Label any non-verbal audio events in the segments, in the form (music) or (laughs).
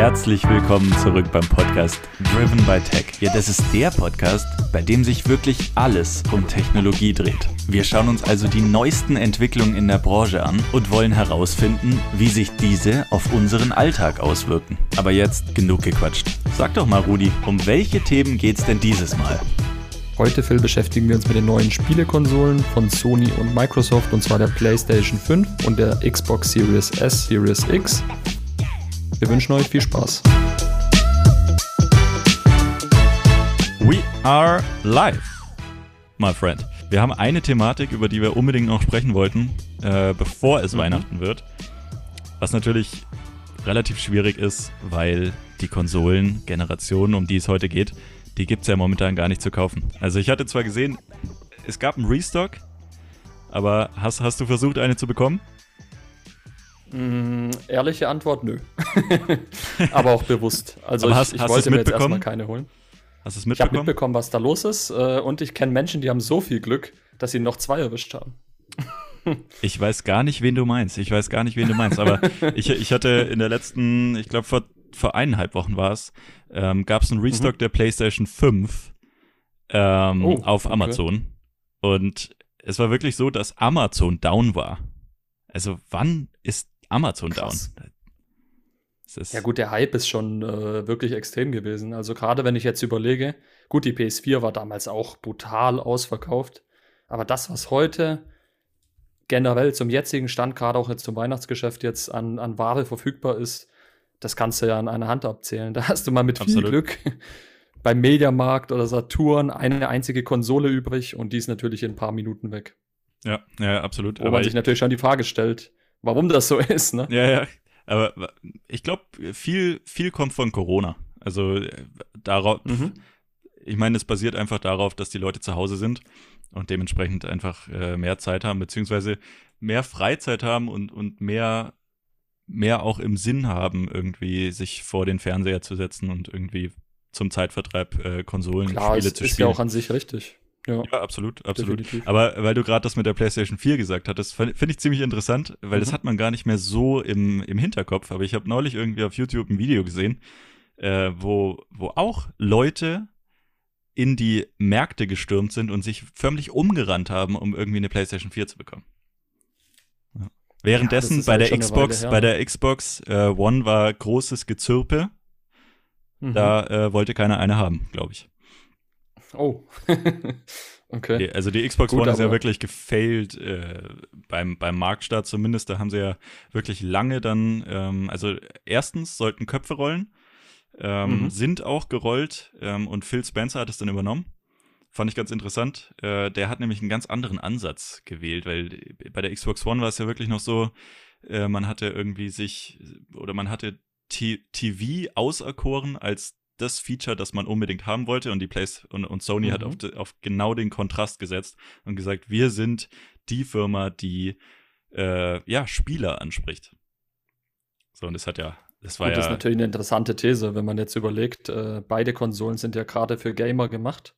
herzlich willkommen zurück beim Podcast Driven by Tech. Ja, das ist der Podcast, bei dem sich wirklich alles um Technologie dreht. Wir schauen uns also die neuesten Entwicklungen in der Branche an und wollen herausfinden, wie sich diese auf unseren Alltag auswirken. Aber jetzt genug gequatscht. Sag doch mal, Rudi, um welche Themen geht's denn dieses Mal? Heute, Phil, beschäftigen wir uns mit den neuen Spielekonsolen von Sony und Microsoft, und zwar der PlayStation 5 und der Xbox Series S, Series X. Wir wünschen euch viel Spaß. We are live, my friend. Wir haben eine Thematik, über die wir unbedingt noch sprechen wollten, äh, bevor es mhm. Weihnachten wird. Was natürlich relativ schwierig ist, weil die Konsolengeneration, um die es heute geht, die gibt es ja momentan gar nicht zu kaufen. Also ich hatte zwar gesehen, es gab einen Restock, aber hast, hast du versucht, eine zu bekommen? Mm, ehrliche Antwort, nö. (laughs) aber auch bewusst. Also aber hast, ich, ich hast wollte mir jetzt erstmal keine holen. Hast du es mitbekommen? Ich habe mitbekommen, was da los ist. Äh, und ich kenne Menschen, die haben so viel Glück, dass sie noch zwei erwischt haben. (laughs) ich weiß gar nicht, wen du meinst. Ich weiß gar nicht, wen du meinst. Aber (laughs) ich, ich hatte in der letzten, ich glaube vor, vor eineinhalb Wochen war es, ähm, gab es einen Restock mhm. der PlayStation 5 ähm, oh, auf Amazon. Okay. Und es war wirklich so, dass Amazon down war. Also wann ist Amazon Krass. down? Ja gut, der Hype ist schon äh, wirklich extrem gewesen. Also gerade wenn ich jetzt überlege, gut, die PS4 war damals auch brutal ausverkauft, aber das, was heute generell zum jetzigen Stand, gerade auch jetzt zum Weihnachtsgeschäft jetzt an, an Ware verfügbar ist, das kannst du ja an einer Hand abzählen. (laughs) Da hast du mal mit Absolut. viel Glück (laughs) beim Mediamarkt oder Saturn eine einzige Konsole übrig und die ist natürlich in ein paar Minuten weg. Ja, ja, absolut. Wo Aber man sich natürlich schon die Frage stellt, warum das so ist, ne? Ja, ja. Aber ich glaube, viel, viel kommt von Corona. Also äh, darauf, mhm. ich meine, es basiert einfach darauf, dass die Leute zu Hause sind und dementsprechend einfach äh, mehr Zeit haben, beziehungsweise mehr Freizeit haben und, und mehr, mehr auch im Sinn haben, irgendwie sich vor den Fernseher zu setzen und irgendwie zum Zeitvertreib äh, Konsolen, Klar, Spiele zu spielen. ist ja auch an sich richtig. Ja, ja absolut, absolut. Definitiv. Aber weil du gerade das mit der PlayStation 4 gesagt hattest, finde ich ziemlich interessant, weil mhm. das hat man gar nicht mehr so im, im Hinterkopf. Aber ich habe neulich irgendwie auf YouTube ein Video gesehen, äh, wo, wo auch Leute in die Märkte gestürmt sind und sich förmlich umgerannt haben, um irgendwie eine PlayStation 4 zu bekommen. Ja. Währenddessen ja, bei, halt der Xbox, bei der Xbox äh, One war großes Gezirpe. Mhm. Da äh, wollte keiner eine haben, glaube ich. Oh. (laughs) okay. Also die Xbox Gut, One ist ja wirklich gefailt äh, beim, beim Marktstart zumindest. Da haben sie ja wirklich lange dann, ähm, also erstens sollten Köpfe rollen, ähm, mhm. sind auch gerollt ähm, und Phil Spencer hat es dann übernommen. Fand ich ganz interessant. Äh, der hat nämlich einen ganz anderen Ansatz gewählt, weil bei der Xbox One war es ja wirklich noch so, äh, man hatte irgendwie sich oder man hatte T TV auserkoren als das Feature, das man unbedingt haben wollte. Und die Place und, und Sony mhm. hat auf, auf, genau den Kontrast gesetzt und gesagt, wir sind die Firma, die äh, ja Spieler anspricht. So, und das hat ja, das war Gut, ja. Das ist natürlich eine interessante These, wenn man jetzt überlegt, äh, beide Konsolen sind ja gerade für Gamer gemacht.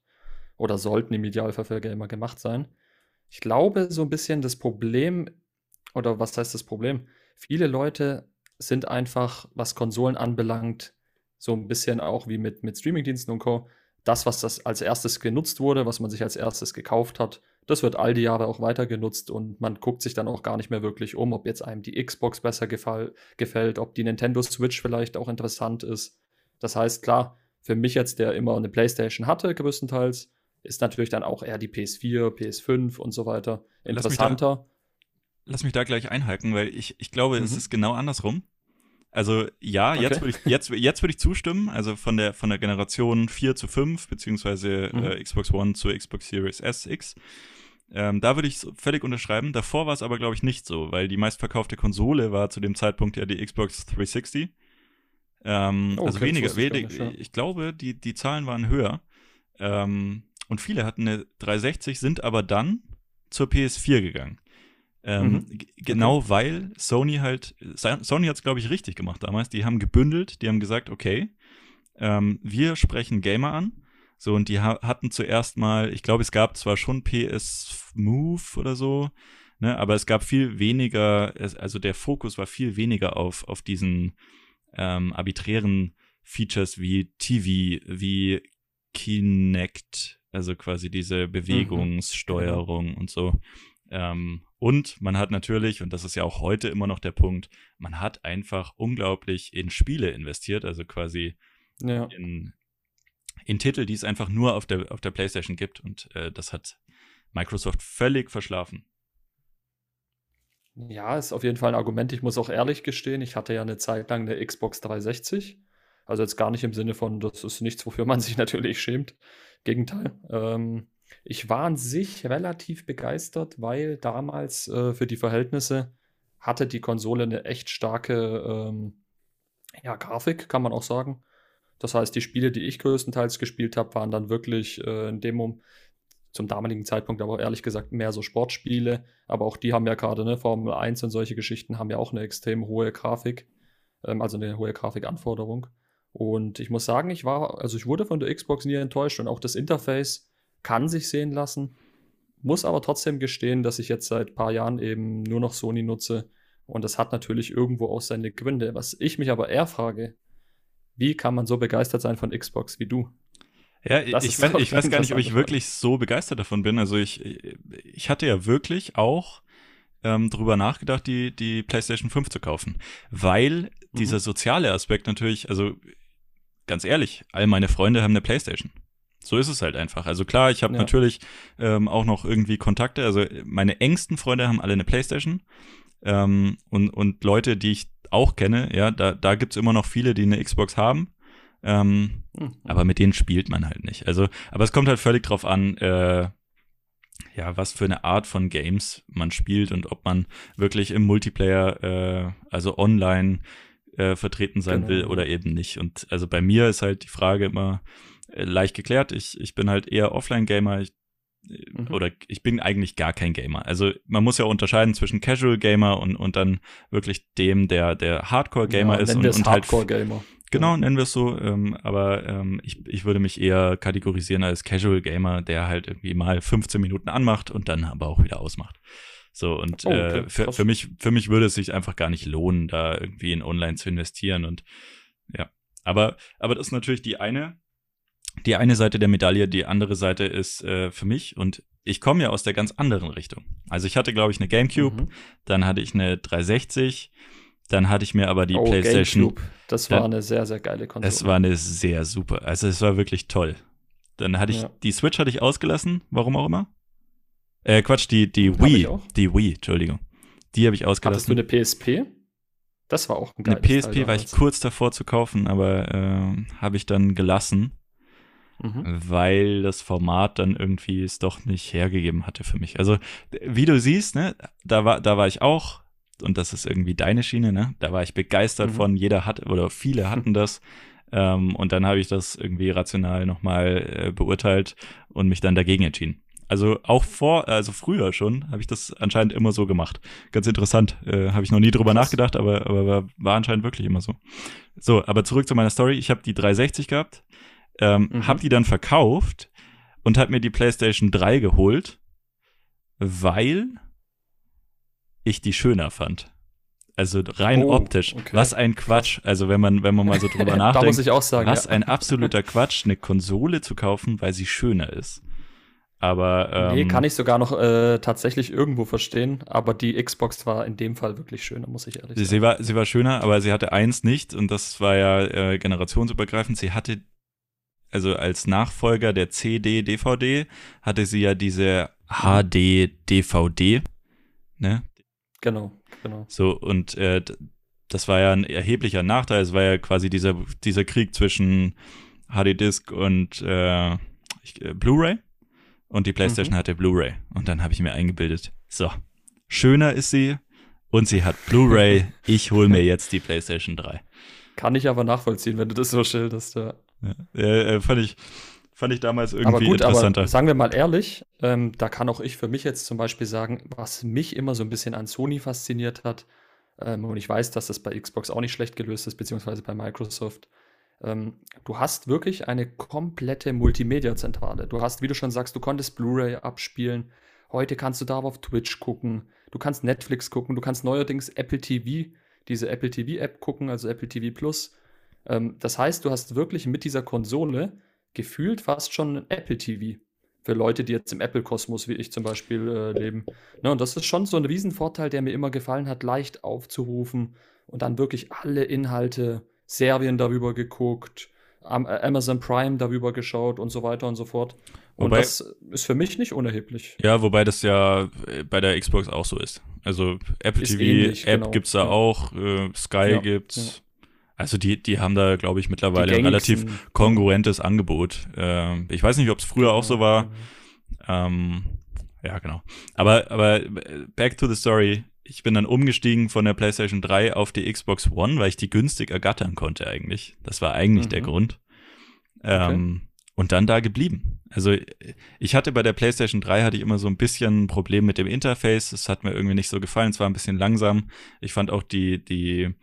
Oder sollten im Idealfall für Gamer gemacht sein. Ich glaube, so ein bisschen das Problem, oder was heißt das Problem? Viele Leute sind einfach, was Konsolen anbelangt, so ein bisschen auch wie mit, mit Streamingdiensten und Co. Das, was das als erstes genutzt wurde, was man sich als erstes gekauft hat, das wird all die Jahre auch weiter genutzt und man guckt sich dann auch gar nicht mehr wirklich um, ob jetzt einem die Xbox besser gefall, gefällt, ob die Nintendo Switch vielleicht auch interessant ist. Das heißt, klar, für mich jetzt, der immer eine PlayStation hatte, größtenteils, ist natürlich dann auch eher die PS4, PS5 und so weiter interessanter. Lass mich da, lass mich da gleich einhaken, weil ich, ich glaube, mhm. es ist genau andersrum. Also ja, okay. jetzt würde ich, jetzt, jetzt würd ich zustimmen. Also von der, von der Generation 4 zu 5, beziehungsweise mhm. äh, Xbox One zu Xbox Series S, X. Ähm, da würde ich völlig unterschreiben. Davor war es aber, glaube ich, nicht so, weil die meistverkaufte Konsole war zu dem Zeitpunkt ja die Xbox 360. Ähm, oh, also okay, weniger, ich, nicht, ja. ich glaube, die, die Zahlen waren höher. Ähm, und viele hatten eine 360, sind aber dann zur PS4 gegangen. Ähm, mhm. Genau okay. weil Sony halt, Sony hat es, glaube ich, richtig gemacht damals. Die haben gebündelt, die haben gesagt, okay, ähm, wir sprechen Gamer an. So, und die ha hatten zuerst mal, ich glaube, es gab zwar schon PS Move oder so, ne, aber es gab viel weniger, also der Fokus war viel weniger auf, auf diesen ähm, arbiträren Features wie TV, wie Kinect, also quasi diese mhm. Bewegungssteuerung mhm. und so. Ähm, und man hat natürlich, und das ist ja auch heute immer noch der Punkt, man hat einfach unglaublich in Spiele investiert, also quasi ja. in, in Titel, die es einfach nur auf der, auf der PlayStation gibt. Und äh, das hat Microsoft völlig verschlafen. Ja, ist auf jeden Fall ein Argument. Ich muss auch ehrlich gestehen, ich hatte ja eine Zeit lang eine Xbox 360. Also jetzt gar nicht im Sinne von, das ist nichts, wofür man sich (laughs) natürlich schämt. Gegenteil. Ähm, ich war an sich relativ begeistert, weil damals äh, für die Verhältnisse hatte die Konsole eine echt starke ähm, ja, Grafik, kann man auch sagen. Das heißt, die Spiele, die ich größtenteils gespielt habe, waren dann wirklich äh, in dem Moment zum damaligen Zeitpunkt aber ehrlich gesagt mehr so Sportspiele. Aber auch die haben ja gerade, ne, Formel 1 und solche Geschichten haben ja auch eine extrem hohe Grafik, ähm, also eine hohe Grafikanforderung. Und ich muss sagen, ich war, also ich wurde von der Xbox nie enttäuscht und auch das Interface kann sich sehen lassen. Muss aber trotzdem gestehen, dass ich jetzt seit ein paar Jahren eben nur noch Sony nutze. Und das hat natürlich irgendwo auch seine Gründe. Was ich mich aber eher frage, wie kann man so begeistert sein von Xbox wie du? Ja, ich, ich, weiß, ich weiß gar nicht, ob ich wirklich so begeistert davon bin. Also ich, ich hatte ja wirklich auch ähm, drüber nachgedacht, die, die PlayStation 5 zu kaufen. Weil mhm. dieser soziale Aspekt natürlich, also ganz ehrlich, all meine Freunde haben eine PlayStation. So ist es halt einfach. Also klar, ich habe ja. natürlich ähm, auch noch irgendwie Kontakte. Also meine engsten Freunde haben alle eine Playstation. Ähm, und, und Leute, die ich auch kenne, ja, da, da gibt es immer noch viele, die eine Xbox haben. Ähm, mhm. Aber mit denen spielt man halt nicht. Also, aber es kommt halt völlig drauf an, äh, ja, was für eine Art von Games man spielt und ob man wirklich im Multiplayer, äh, also online äh, vertreten sein genau. will oder eben nicht. Und also bei mir ist halt die Frage immer, äh, leicht geklärt. Ich, ich bin halt eher Offline-Gamer. Ich, äh, mhm. Oder ich bin eigentlich gar kein Gamer. Also man muss ja unterscheiden zwischen Casual Gamer und, und dann wirklich dem, der, der Hardcore-Gamer ja, ist. Und, und halt Hardcore-Gamer. Genau, nennen wir es so. Ähm, aber ähm, ich, ich würde mich eher kategorisieren als Casual Gamer, der halt irgendwie mal 15 Minuten anmacht und dann aber auch wieder ausmacht. So, und oh, okay. äh, für, für, mich, für mich würde es sich einfach gar nicht lohnen, da irgendwie in Online zu investieren. Und ja. Aber, aber das ist natürlich die eine die eine Seite der Medaille, die andere Seite ist äh, für mich und ich komme ja aus der ganz anderen Richtung. Also ich hatte, glaube ich, eine GameCube, mhm. dann hatte ich eine 360, dann hatte ich mir aber die oh, PlayStation. GameCube. Das war dann, eine sehr, sehr geile Konsole. Es war eine sehr super. Also es war wirklich toll. Dann hatte ich, ja. die Switch hatte ich ausgelassen, warum auch immer. Äh, Quatsch, die, die Wii. Die Wii, Entschuldigung. Die habe ich ausgelassen. Hattest du eine PSP? Das war auch ein Eine PSP Teil war ich kurz davor zu kaufen, aber äh, habe ich dann gelassen mhm. weil das Format dann irgendwie es doch nicht hergegeben hatte für mich. Also, wie du siehst, ne, da war, da war ich auch, und das ist irgendwie deine Schiene, ne, da war ich begeistert mhm. von, jeder hat, oder viele (laughs) hatten das. Ähm, und dann habe ich das irgendwie rational nochmal äh, beurteilt und mich dann dagegen entschieden. Also auch vor, also früher schon, habe ich das anscheinend immer so gemacht. Ganz interessant. Äh, habe ich noch nie drüber Krass. nachgedacht, aber, aber war, war, anscheinend wirklich immer so. So, aber zurück zu meiner Story. Ich habe die 360 gehabt, ähm, mhm. Hab die dann verkauft und hab mir die PlayStation 3 geholt, weil ich die schöner fand. Also rein oh, optisch. Okay. Was ein Quatsch. Also wenn man, wenn man mal so (laughs) drüber nachdenkt. muss ich auch sagen. Was ja. ein (laughs) absoluter Quatsch, eine Konsole zu kaufen, weil sie schöner ist. Aber ähm, nee, kann ich sogar noch äh, tatsächlich irgendwo verstehen. Aber die Xbox war in dem Fall wirklich schöner, muss ich ehrlich sagen. Sie war, sie war schöner, aber sie hatte eins nicht und das war ja äh, generationsübergreifend. Sie hatte also als Nachfolger der CD-DVD, hatte sie ja diese HD-DVD, ne? Genau, genau. So, und äh, das war ja ein erheblicher Nachteil. Es war ja quasi dieser, dieser Krieg zwischen HD-Disc und äh, äh, Blu-ray. Und die PlayStation mhm. hatte Blu-ray. Und dann habe ich mir eingebildet, so, schöner ist sie und sie hat Blu-ray. (laughs) ich hole mir jetzt die PlayStation 3. Kann ich aber nachvollziehen, wenn du das so schilderst, ja. Ja, äh, fand, ich, fand ich damals irgendwie aber gut, interessanter. Aber sagen wir mal ehrlich, ähm, da kann auch ich für mich jetzt zum Beispiel sagen, was mich immer so ein bisschen an Sony fasziniert hat, ähm, und ich weiß, dass das bei Xbox auch nicht schlecht gelöst ist, beziehungsweise bei Microsoft. Ähm, du hast wirklich eine komplette Multimedia-Zentrale. Du hast, wie du schon sagst, du konntest Blu-ray abspielen. Heute kannst du da auf Twitch gucken. Du kannst Netflix gucken. Du kannst neuerdings Apple TV diese Apple TV-App gucken, also Apple TV Plus. Ähm, das heißt, du hast wirklich mit dieser Konsole gefühlt fast schon ein Apple TV. Für Leute, die jetzt im Apple-Kosmos, wie ich zum Beispiel, äh, leben. Ne, und das ist schon so ein Riesenvorteil, der mir immer gefallen hat, leicht aufzurufen und dann wirklich alle Inhalte, Serien darüber geguckt, Amazon Prime darüber geschaut und so weiter und so fort. Und wobei, das ist für mich nicht unerheblich. Ja, wobei das ja äh, bei der Xbox auch so ist. Also Apple ist TV ähnlich, App genau. gibt es da ja. auch, äh, Sky ja, gibt's. Ja. Also die, die haben da, glaube ich, mittlerweile ein relativ kongruentes Angebot. Ähm, ich weiß nicht, ob es früher auch so war. Ähm, ja, genau. Aber, aber back to the story. Ich bin dann umgestiegen von der PlayStation 3 auf die Xbox One, weil ich die günstig ergattern konnte eigentlich. Das war eigentlich mhm. der Grund. Ähm, okay. Und dann da geblieben. Also ich hatte bei der PlayStation 3 hatte ich immer so ein bisschen ein Problem mit dem Interface. Es hat mir irgendwie nicht so gefallen. Es war ein bisschen langsam. Ich fand auch die, die,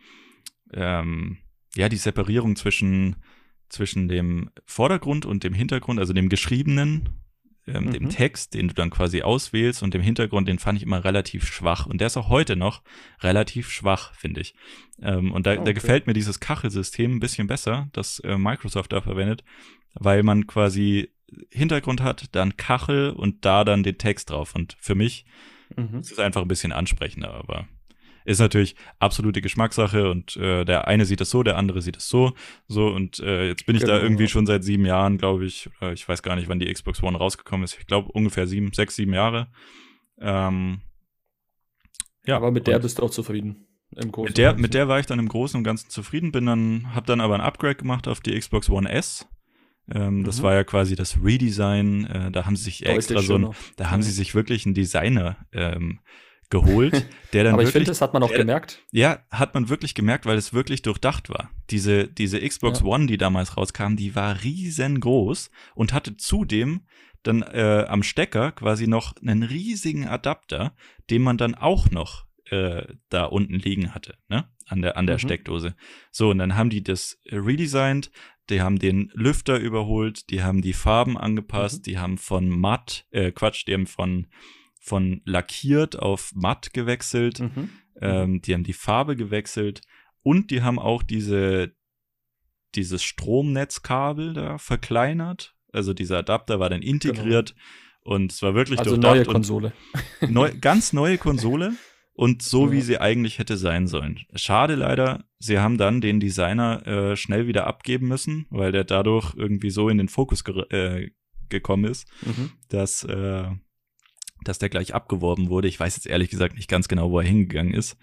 ähm, ja, die Separierung zwischen, zwischen dem Vordergrund und dem Hintergrund, also dem geschriebenen, ähm, mhm. dem Text, den du dann quasi auswählst und dem Hintergrund, den fand ich immer relativ schwach. Und der ist auch heute noch relativ schwach, finde ich. Ähm, und da, okay. da gefällt mir dieses Kachelsystem ein bisschen besser, das äh, Microsoft da verwendet, weil man quasi Hintergrund hat, dann Kachel und da dann den Text drauf. Und für mich mhm. ist es einfach ein bisschen ansprechender, aber ist natürlich absolute Geschmackssache und äh, der eine sieht es so, der andere sieht es so. So und äh, jetzt bin ich genau. da irgendwie schon seit sieben Jahren, glaube ich. Äh, ich weiß gar nicht, wann die Xbox One rausgekommen ist. Ich glaube ungefähr sieben, sechs, sieben Jahre. Ähm, ja, aber mit der bist du auch zufrieden. Im Großen mit der, mit der war ich dann im Großen und Ganzen zufrieden, bin dann, habe dann aber ein Upgrade gemacht auf die Xbox One S. Ähm, das mhm. war ja quasi das Redesign. Äh, da haben sie sich extra so ein, da haben sie sich wirklich einen Designer ähm, geholt, der dann Aber ich finde, das hat man auch der, gemerkt. Ja, hat man wirklich gemerkt, weil es wirklich durchdacht war. Diese, diese Xbox ja. One, die damals rauskam, die war riesengroß und hatte zudem dann äh, am Stecker quasi noch einen riesigen Adapter, den man dann auch noch äh, da unten liegen hatte, ne? An der, an der mhm. Steckdose. So, und dann haben die das redesigned, die haben den Lüfter überholt, die haben die Farben angepasst, mhm. die haben von matt, äh, Quatsch, die haben von, von lackiert auf matt gewechselt, mhm. ähm, die haben die Farbe gewechselt und die haben auch diese, dieses Stromnetzkabel da verkleinert. Also dieser Adapter war dann integriert genau. und es war wirklich also neue Konsole. (laughs) Neu, ganz neue Konsole und so, ja. wie sie eigentlich hätte sein sollen. Schade leider, sie haben dann den Designer äh, schnell wieder abgeben müssen, weil der dadurch irgendwie so in den Fokus ge äh, gekommen ist, mhm. dass, äh, dass der gleich abgeworben wurde. Ich weiß jetzt ehrlich gesagt nicht ganz genau, wo er hingegangen ist.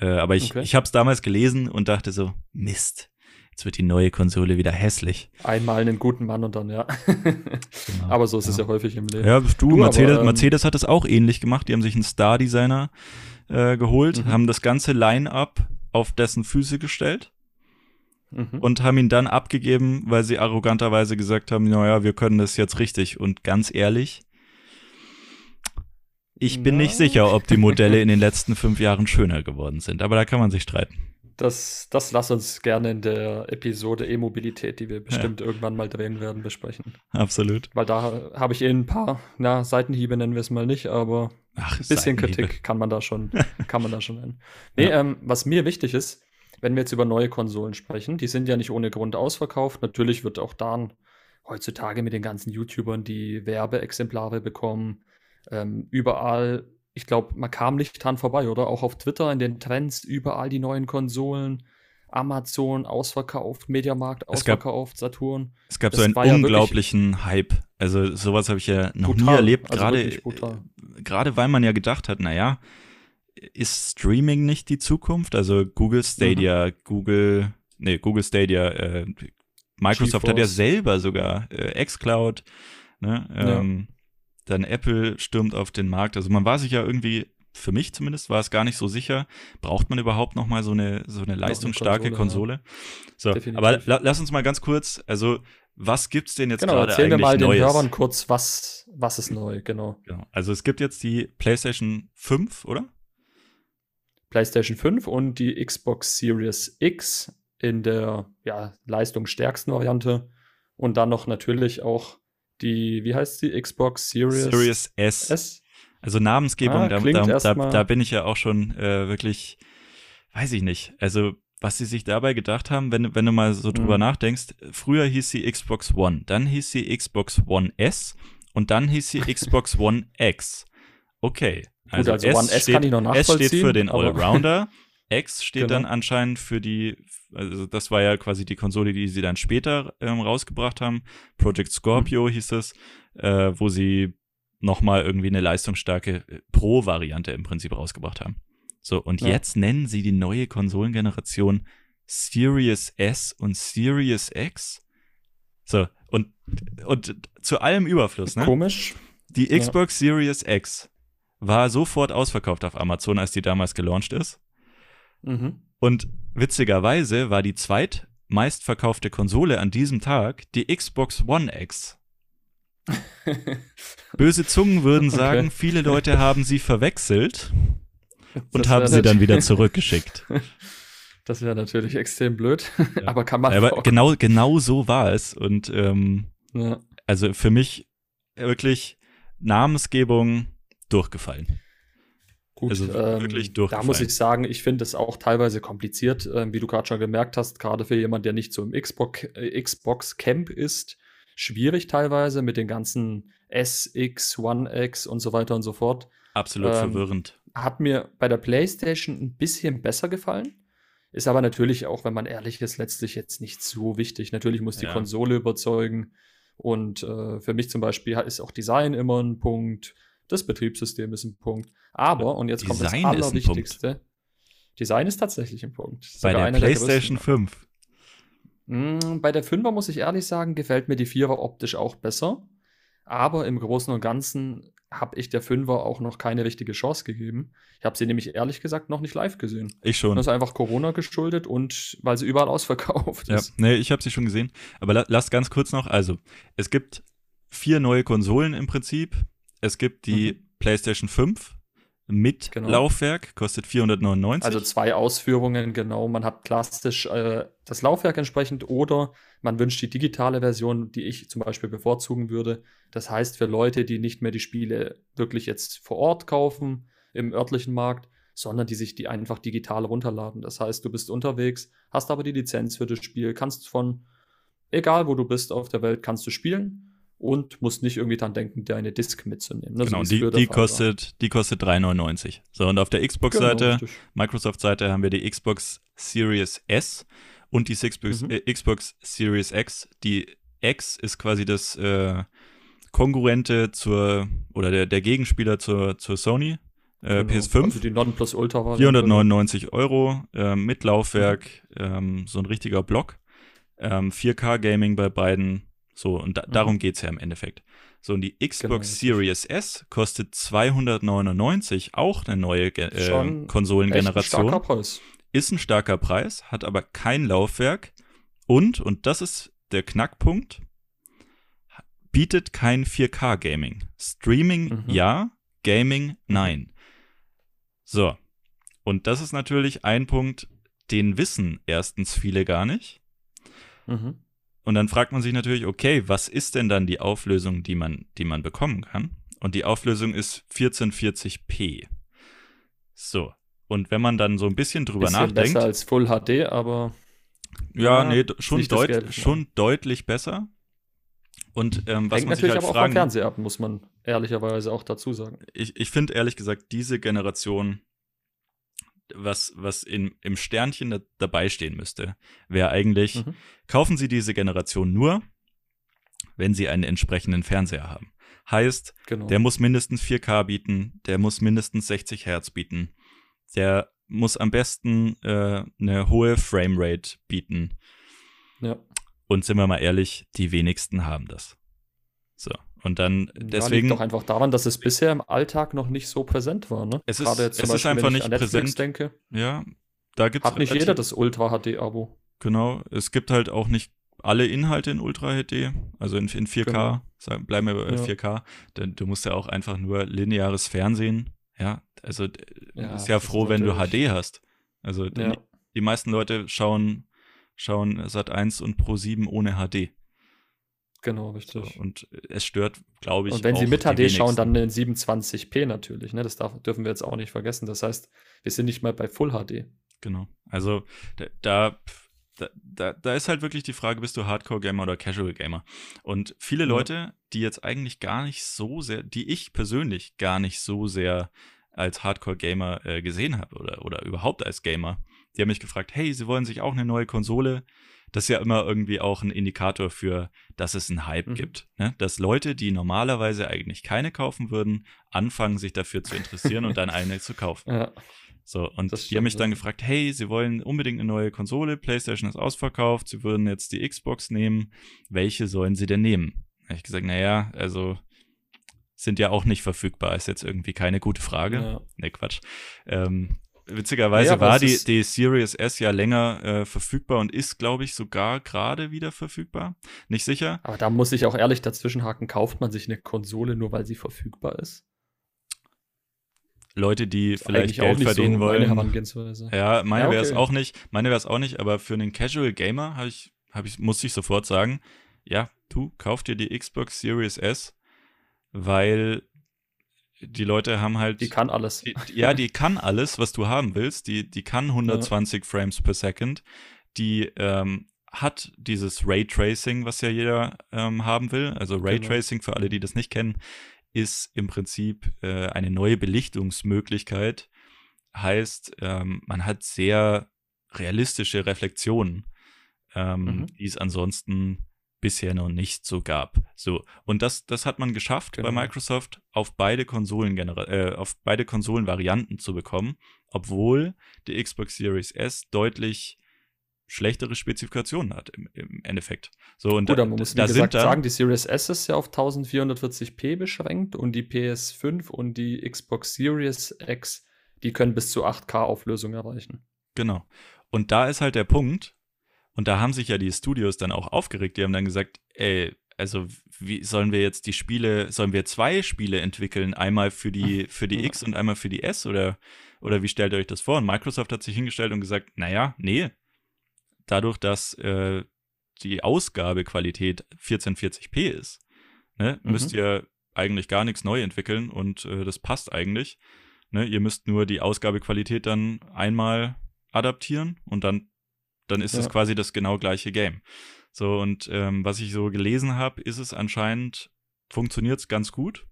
Äh, aber ich, okay. ich habe es damals gelesen und dachte so, Mist, jetzt wird die neue Konsole wieder hässlich. Einmal einen guten Mann und dann, ja. (laughs) genau. Aber so ist ja. es ja häufig im Leben. Ja, du, du Mercedes, aber, ähm, Mercedes hat es auch ähnlich gemacht. Die haben sich einen Star-Designer äh, geholt, mhm. haben das ganze Line-up auf dessen Füße gestellt mhm. und haben ihn dann abgegeben, weil sie arroganterweise gesagt haben, naja, wir können das jetzt richtig. Und ganz ehrlich, ich bin ja. nicht sicher, ob die Modelle in den (laughs) letzten fünf Jahren schöner geworden sind, aber da kann man sich streiten. Das, das lass uns gerne in der Episode E-Mobilität, die wir bestimmt ja. irgendwann mal drehen werden, besprechen. Absolut. Weil da habe ich eh ein paar, na, Seitenhiebe nennen wir es mal nicht, aber Ach, ein bisschen Kritik kann man da schon, (laughs) kann man da schon nennen. Nee, ja. ähm, was mir wichtig ist, wenn wir jetzt über neue Konsolen sprechen, die sind ja nicht ohne Grund ausverkauft. Natürlich wird auch da heutzutage mit den ganzen YouTubern die Werbeexemplare bekommen. Ähm, überall ich glaube, man kam nicht dran vorbei, oder? Auch auf Twitter in den Trends, überall die neuen Konsolen. Amazon ausverkauft, Mediamarkt ausverkauft, es gab, Saturn. Es gab das so einen unglaublichen ja Hype. Also sowas habe ich ja noch brutal, nie erlebt, also gerade gerade weil man ja gedacht hat, naja, ist Streaming nicht die Zukunft? Also Google Stadia, mhm. Google, nee, Google Stadia, äh, Microsoft hat ja selber sogar äh, xCloud, ne? Ähm, ja dann Apple stürmt auf den Markt. Also man war sich ja irgendwie, für mich zumindest, war es gar nicht so sicher. Braucht man überhaupt noch mal so eine, so eine leistungsstarke Konsole? Konsole? Ja. So, aber la lass uns mal ganz kurz, also was gibt's denn jetzt genau, gerade eigentlich Neues? Erzähl mal den Hörern kurz, was, was ist neu, genau. genau. Also es gibt jetzt die PlayStation 5, oder? PlayStation 5 und die Xbox Series X in der ja, leistungsstärksten Variante und dann noch natürlich auch die, wie heißt die? Xbox Series, Series S. S? Also Namensgebung, ah, da, da, da, da, bin ich ja auch schon äh, wirklich weiß ich nicht. Also, was sie sich dabei gedacht haben, wenn, wenn du mal so drüber mhm. nachdenkst, früher hieß sie Xbox One, dann hieß sie Xbox One S und dann hieß sie (laughs) Xbox One X. Okay. Also, Gut, also S One S steht, kann ich noch nachvollziehen. S steht für den Allrounder. (laughs) X steht genau. dann anscheinend für die, also das war ja quasi die Konsole, die sie dann später ähm, rausgebracht haben. Project Scorpio mhm. hieß es, äh, wo sie nochmal irgendwie eine leistungsstarke äh, Pro-Variante im Prinzip rausgebracht haben. So, und ja. jetzt nennen sie die neue Konsolengeneration Series S und Series X. So, und, und zu allem Überfluss, ne? Komisch. Die Xbox ja. Series X war sofort ausverkauft auf Amazon, als die damals gelauncht ist. Mhm. Und witzigerweise war die zweitmeistverkaufte Konsole an diesem Tag die Xbox One X. (laughs) Böse Zungen würden sagen, okay. viele Leute haben sie verwechselt und haben sie dann wieder zurückgeschickt. (laughs) Das wäre natürlich extrem blöd, ja. aber kann man. Aber genau, genau so war es. Und ähm, ja. also für mich wirklich Namensgebung durchgefallen. Gut, also wirklich ähm, Da muss ich sagen, ich finde es auch teilweise kompliziert, äh, wie du gerade schon gemerkt hast, gerade für jemanden, der nicht so im Xbox, äh, Xbox Camp ist, schwierig teilweise mit den ganzen SX, One X und so weiter und so fort. Absolut ähm, verwirrend. Hat mir bei der PlayStation ein bisschen besser gefallen. Ist aber natürlich auch, wenn man ehrlich ist, letztlich jetzt nicht so wichtig. Natürlich muss die ja. Konsole überzeugen. Und äh, für mich zum Beispiel ist auch Design immer ein Punkt. Das Betriebssystem ist ein Punkt. Aber, und jetzt kommt das Allerwichtigste. Design ist tatsächlich ein Punkt. Bei der PlayStation der 5. Mm, bei der 5er muss ich ehrlich sagen, gefällt mir die 4er optisch auch besser. Aber im Großen und Ganzen habe ich der 5er auch noch keine richtige Chance gegeben. Ich habe sie nämlich ehrlich gesagt noch nicht live gesehen. Ich schon. Das ist einfach Corona geschuldet und weil sie überall ausverkauft ist. Ja, nee, ich habe sie schon gesehen. Aber la lass ganz kurz noch. Also, es gibt vier neue Konsolen im Prinzip. Es gibt die mhm. PlayStation 5 mit genau. Laufwerk, kostet 499. Also zwei Ausführungen, genau. Man hat klassisch äh, das Laufwerk entsprechend oder man wünscht die digitale Version, die ich zum Beispiel bevorzugen würde. Das heißt, für Leute, die nicht mehr die Spiele wirklich jetzt vor Ort kaufen, im örtlichen Markt, sondern die sich die einfach digital runterladen. Das heißt, du bist unterwegs, hast aber die Lizenz für das Spiel, kannst von, egal wo du bist auf der Welt, kannst du spielen und musst nicht irgendwie dran denken, dir eine Disk mitzunehmen. Ne? Genau, die, die kostet, die kostet 3,99. So, und auf der Xbox-Seite, genau, Microsoft-Seite haben wir die Xbox Series S und die Xbox, mhm. äh, Xbox Series X. Die X ist quasi das äh, Konkurrente zur, oder der, der Gegenspieler zur, zur Sony. Äh, genau, PS5. Also die Non-Plus Ultra 499 Euro äh, mit Laufwerk, mhm. ähm, so ein richtiger Block. Ähm, 4K Gaming bei beiden so, und da, mhm. darum geht es ja im Endeffekt. So, und die Xbox genau. Series S kostet 299, auch eine neue äh, Konsolengeneration. Ein ist ein starker Preis, hat aber kein Laufwerk und, und das ist der Knackpunkt, bietet kein 4K-Gaming. Streaming mhm. ja, Gaming nein. So, und das ist natürlich ein Punkt, den wissen erstens viele gar nicht. Mhm. Und dann fragt man sich natürlich, okay, was ist denn dann die Auflösung, die man, die man bekommen kann? Und die Auflösung ist 1440p. So. Und wenn man dann so ein bisschen drüber bisschen nachdenkt. Besser als Full HD, aber. Ja, ja nee, schon, deut Geld, schon deutlich besser. Und ähm, was Hängt man natürlich sich halt aber fragen, auch vom Fernseher ab, muss man ehrlicherweise auch dazu sagen. Ich, ich finde ehrlich gesagt, diese Generation was, was in, im Sternchen da, dabei stehen müsste, wäre eigentlich, mhm. kaufen Sie diese Generation nur, wenn Sie einen entsprechenden Fernseher haben. Heißt, genau. der muss mindestens 4K bieten, der muss mindestens 60 Hertz bieten, der muss am besten äh, eine hohe Framerate bieten. Ja. Und sind wir mal ehrlich, die wenigsten haben das. So. Und dann deswegen. Ja, liegt doch einfach daran, dass es bisher im Alltag noch nicht so präsent war, ne? Es ist, Gerade jetzt zum es Beispiel, ist einfach nicht präsent. denke. Ja, da gibt's Hat nicht jeder das Ultra HD-Abo. Genau, es gibt halt auch nicht alle Inhalte in Ultra HD, also in, in 4K, genau. sagen, bleiben wir bei ja. 4K, denn du musst ja auch einfach nur lineares Fernsehen, ja, also ja, ist ja froh, wenn du HD hast. Also ja. die, die meisten Leute schauen, schauen Sat 1 und Pro 7 ohne HD. Genau, richtig. So, und es stört, glaube ich. Und wenn Sie mit HD schauen, dann in 27p natürlich. Ne? Das darf, dürfen wir jetzt auch nicht vergessen. Das heißt, wir sind nicht mal bei Full HD. Genau. Also da, da, da, ist halt wirklich die Frage, bist du Hardcore-Gamer oder Casual-Gamer? Und viele ja. Leute, die jetzt eigentlich gar nicht so sehr, die ich persönlich gar nicht so sehr als Hardcore-Gamer äh, gesehen habe oder, oder überhaupt als Gamer, die haben mich gefragt, hey, sie wollen sich auch eine neue Konsole. Das ist ja immer irgendwie auch ein Indikator für, dass es einen Hype mhm. gibt. Ne? Dass Leute, die normalerweise eigentlich keine kaufen würden, anfangen, sich dafür zu interessieren und dann (laughs) eine zu kaufen. Ja. So, und stimmt, die haben mich dann gefragt, hey, sie wollen unbedingt eine neue Konsole, PlayStation ist ausverkauft, sie würden jetzt die Xbox nehmen, welche sollen sie denn nehmen? Da habe ich gesagt, naja, also sind ja auch nicht verfügbar, ist jetzt irgendwie keine gute Frage. Ja. Ne, Quatsch. Ähm, witzigerweise ja, war die, die Series S ja länger äh, verfügbar und ist, glaube ich, sogar gerade wieder verfügbar. Nicht sicher. Aber da muss ich auch ehrlich dazwischenhaken, kauft man sich eine Konsole nur, weil sie verfügbar ist? Leute, die vielleicht Geld verdienen so wollen. Ja, meine ja, okay. wäre es auch nicht. Meine wäre es auch nicht, aber für einen Casual Gamer habe ich, hab ich, muss ich sofort sagen, ja, du kauf dir die Xbox Series S, weil die Leute haben halt. Die kann alles. Die, ja, die kann alles, was du haben willst. Die, die kann 120 ja. Frames per Second. Die ähm, hat dieses Raytracing, was ja jeder ähm, haben will. Also Raytracing, genau. für alle, die das nicht kennen, ist im Prinzip äh, eine neue Belichtungsmöglichkeit. Heißt, ähm, man hat sehr realistische Reflexionen, ähm, mhm. die es ansonsten bisher noch nicht so gab. So und das das hat man geschafft genau. bei Microsoft auf beide Konsolen äh, auf beide Konsolenvarianten zu bekommen, obwohl die Xbox Series S deutlich schlechtere Spezifikationen hat im, im Endeffekt. So, und Oder man muss da, gesagt dann, sagen, die Series S ist ja auf 1440p beschränkt und die PS5 und die Xbox Series X, die können bis zu 8K Auflösung erreichen. Genau. Und da ist halt der Punkt, und da haben sich ja die Studios dann auch aufgeregt, die haben dann gesagt, ey, also wie sollen wir jetzt die Spiele, sollen wir zwei Spiele entwickeln, einmal für die (laughs) für die X und einmal für die S oder oder wie stellt ihr euch das vor? Und Microsoft hat sich hingestellt und gesagt, naja, nee, dadurch, dass äh, die Ausgabequalität 1440p ist, ne, mhm. müsst ihr eigentlich gar nichts neu entwickeln und äh, das passt eigentlich. Ne, ihr müsst nur die Ausgabequalität dann einmal adaptieren und dann, dann ist es ja. quasi das genau gleiche Game. So, und ähm, was ich so gelesen habe, ist es anscheinend, funktioniert es ganz gut.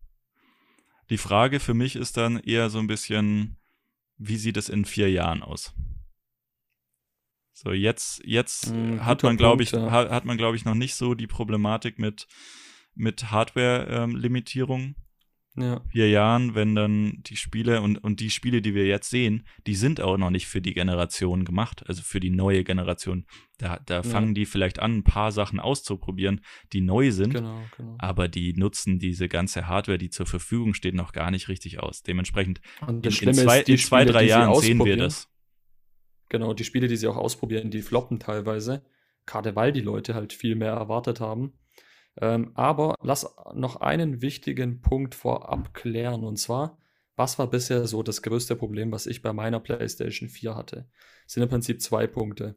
Die Frage für mich ist dann eher so ein bisschen, wie sieht es in vier Jahren aus? So, jetzt, jetzt mhm, hat man, glaube ich, ja. hat, man, glaube ich, noch nicht so die Problematik mit, mit Hardware-Limitierung. Ähm, ja. Vier Jahren, wenn dann die Spiele und, und die Spiele, die wir jetzt sehen, die sind auch noch nicht für die Generation gemacht, also für die neue Generation. Da, da ja. fangen die vielleicht an, ein paar Sachen auszuprobieren, die neu sind, genau, genau. aber die nutzen diese ganze Hardware, die zur Verfügung steht, noch gar nicht richtig aus. Dementsprechend in, in, zwei, in zwei, drei Jahren sehen wir das. Genau, die Spiele, die sie auch ausprobieren, die floppen teilweise. Gerade weil die Leute halt viel mehr erwartet haben. Ähm, aber lass noch einen wichtigen Punkt vorab klären. Und zwar, was war bisher so das größte Problem, was ich bei meiner PlayStation 4 hatte? Es sind im Prinzip zwei Punkte.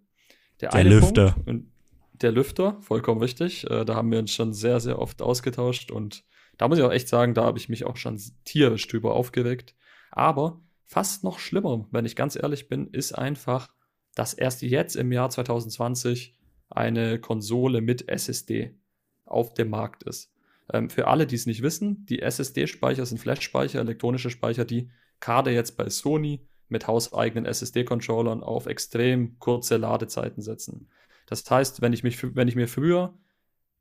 Der, der Lüfter. Punkt, der Lüfter, vollkommen richtig. Äh, da haben wir uns schon sehr, sehr oft ausgetauscht. Und da muss ich auch echt sagen, da habe ich mich auch schon tierisch drüber aufgeregt. Aber Fast noch schlimmer, wenn ich ganz ehrlich bin, ist einfach, dass erst jetzt im Jahr 2020 eine Konsole mit SSD auf dem Markt ist. Ähm, für alle, die es nicht wissen, die SSD-Speicher sind Flash-Speicher, elektronische Speicher, die gerade jetzt bei Sony mit hauseigenen SSD-Controllern auf extrem kurze Ladezeiten setzen. Das heißt, wenn ich, mich, wenn ich mir früher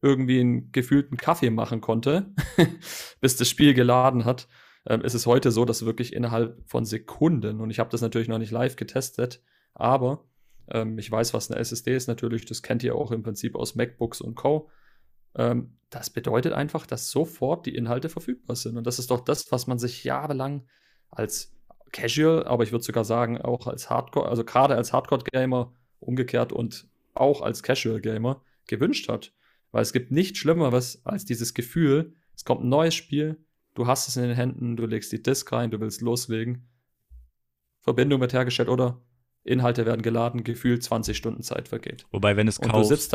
irgendwie einen gefühlten Kaffee machen konnte, (laughs) bis das Spiel geladen hat, ähm, ist es heute so, dass wirklich innerhalb von Sekunden, und ich habe das natürlich noch nicht live getestet, aber ähm, ich weiß, was eine SSD ist natürlich, das kennt ihr auch im Prinzip aus MacBooks und Co. Ähm, das bedeutet einfach, dass sofort die Inhalte verfügbar sind. Und das ist doch das, was man sich jahrelang als Casual, aber ich würde sogar sagen, auch als Hardcore, also gerade als Hardcore-Gamer umgekehrt und auch als Casual-Gamer gewünscht hat. Weil es gibt nichts Schlimmeres als dieses Gefühl, es kommt ein neues Spiel, du hast es in den Händen, du legst die Disk rein, du willst loslegen. Verbindung wird hergestellt oder Inhalte werden geladen, gefühlt 20 Stunden Zeit vergeht. Wobei, wenn es und kaufst, du sitzt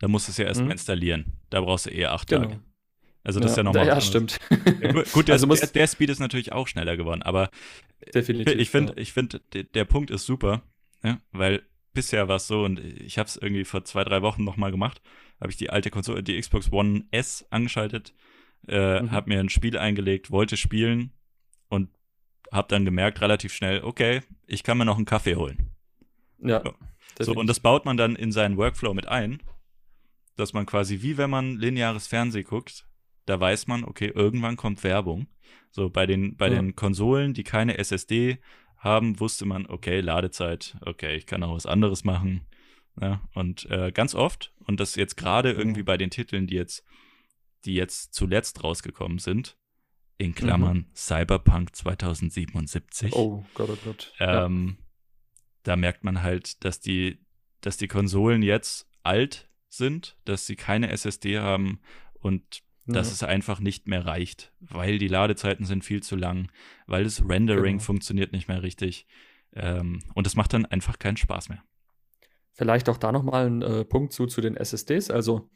da musst du es ja erstmal hm? installieren. Da brauchst du eher acht genau. Tage. Also das ja, ist ja nochmal. Ja, stimmt. Ja, gut, der, also der, der, Speed ist natürlich auch schneller geworden, aber definitiv, ich finde, ja. ich der Punkt ist super. Ja, weil bisher war es so, und ich habe es irgendwie vor zwei, drei Wochen nochmal gemacht, habe ich die alte Konsole, die Xbox One S angeschaltet, äh, mhm. habe mir ein Spiel eingelegt, wollte spielen und habe dann gemerkt relativ schnell, okay, ich kann mir noch einen Kaffee holen. Ja. So, so und das baut man dann in seinen Workflow mit ein, dass man quasi wie wenn man lineares Fernsehen guckt, da weiß man, okay, irgendwann kommt Werbung. So bei den bei ja. den Konsolen, die keine SSD haben, wusste man, okay, Ladezeit, okay, ich kann auch was anderes machen. Ja, und äh, ganz oft, und das jetzt gerade irgendwie bei den Titeln, die jetzt, die jetzt zuletzt rausgekommen sind, in Klammern mhm. Cyberpunk 2077. Oh Gott, oh Gott. Ähm, ja. Da merkt man halt, dass die, dass die Konsolen jetzt alt sind, dass sie keine SSD haben und ja. dass es einfach nicht mehr reicht, weil die Ladezeiten sind viel zu lang, weil das Rendering genau. funktioniert nicht mehr richtig. Ähm, und es macht dann einfach keinen Spaß mehr. Vielleicht auch da nochmal ein äh, Punkt zu, zu den SSDs. Also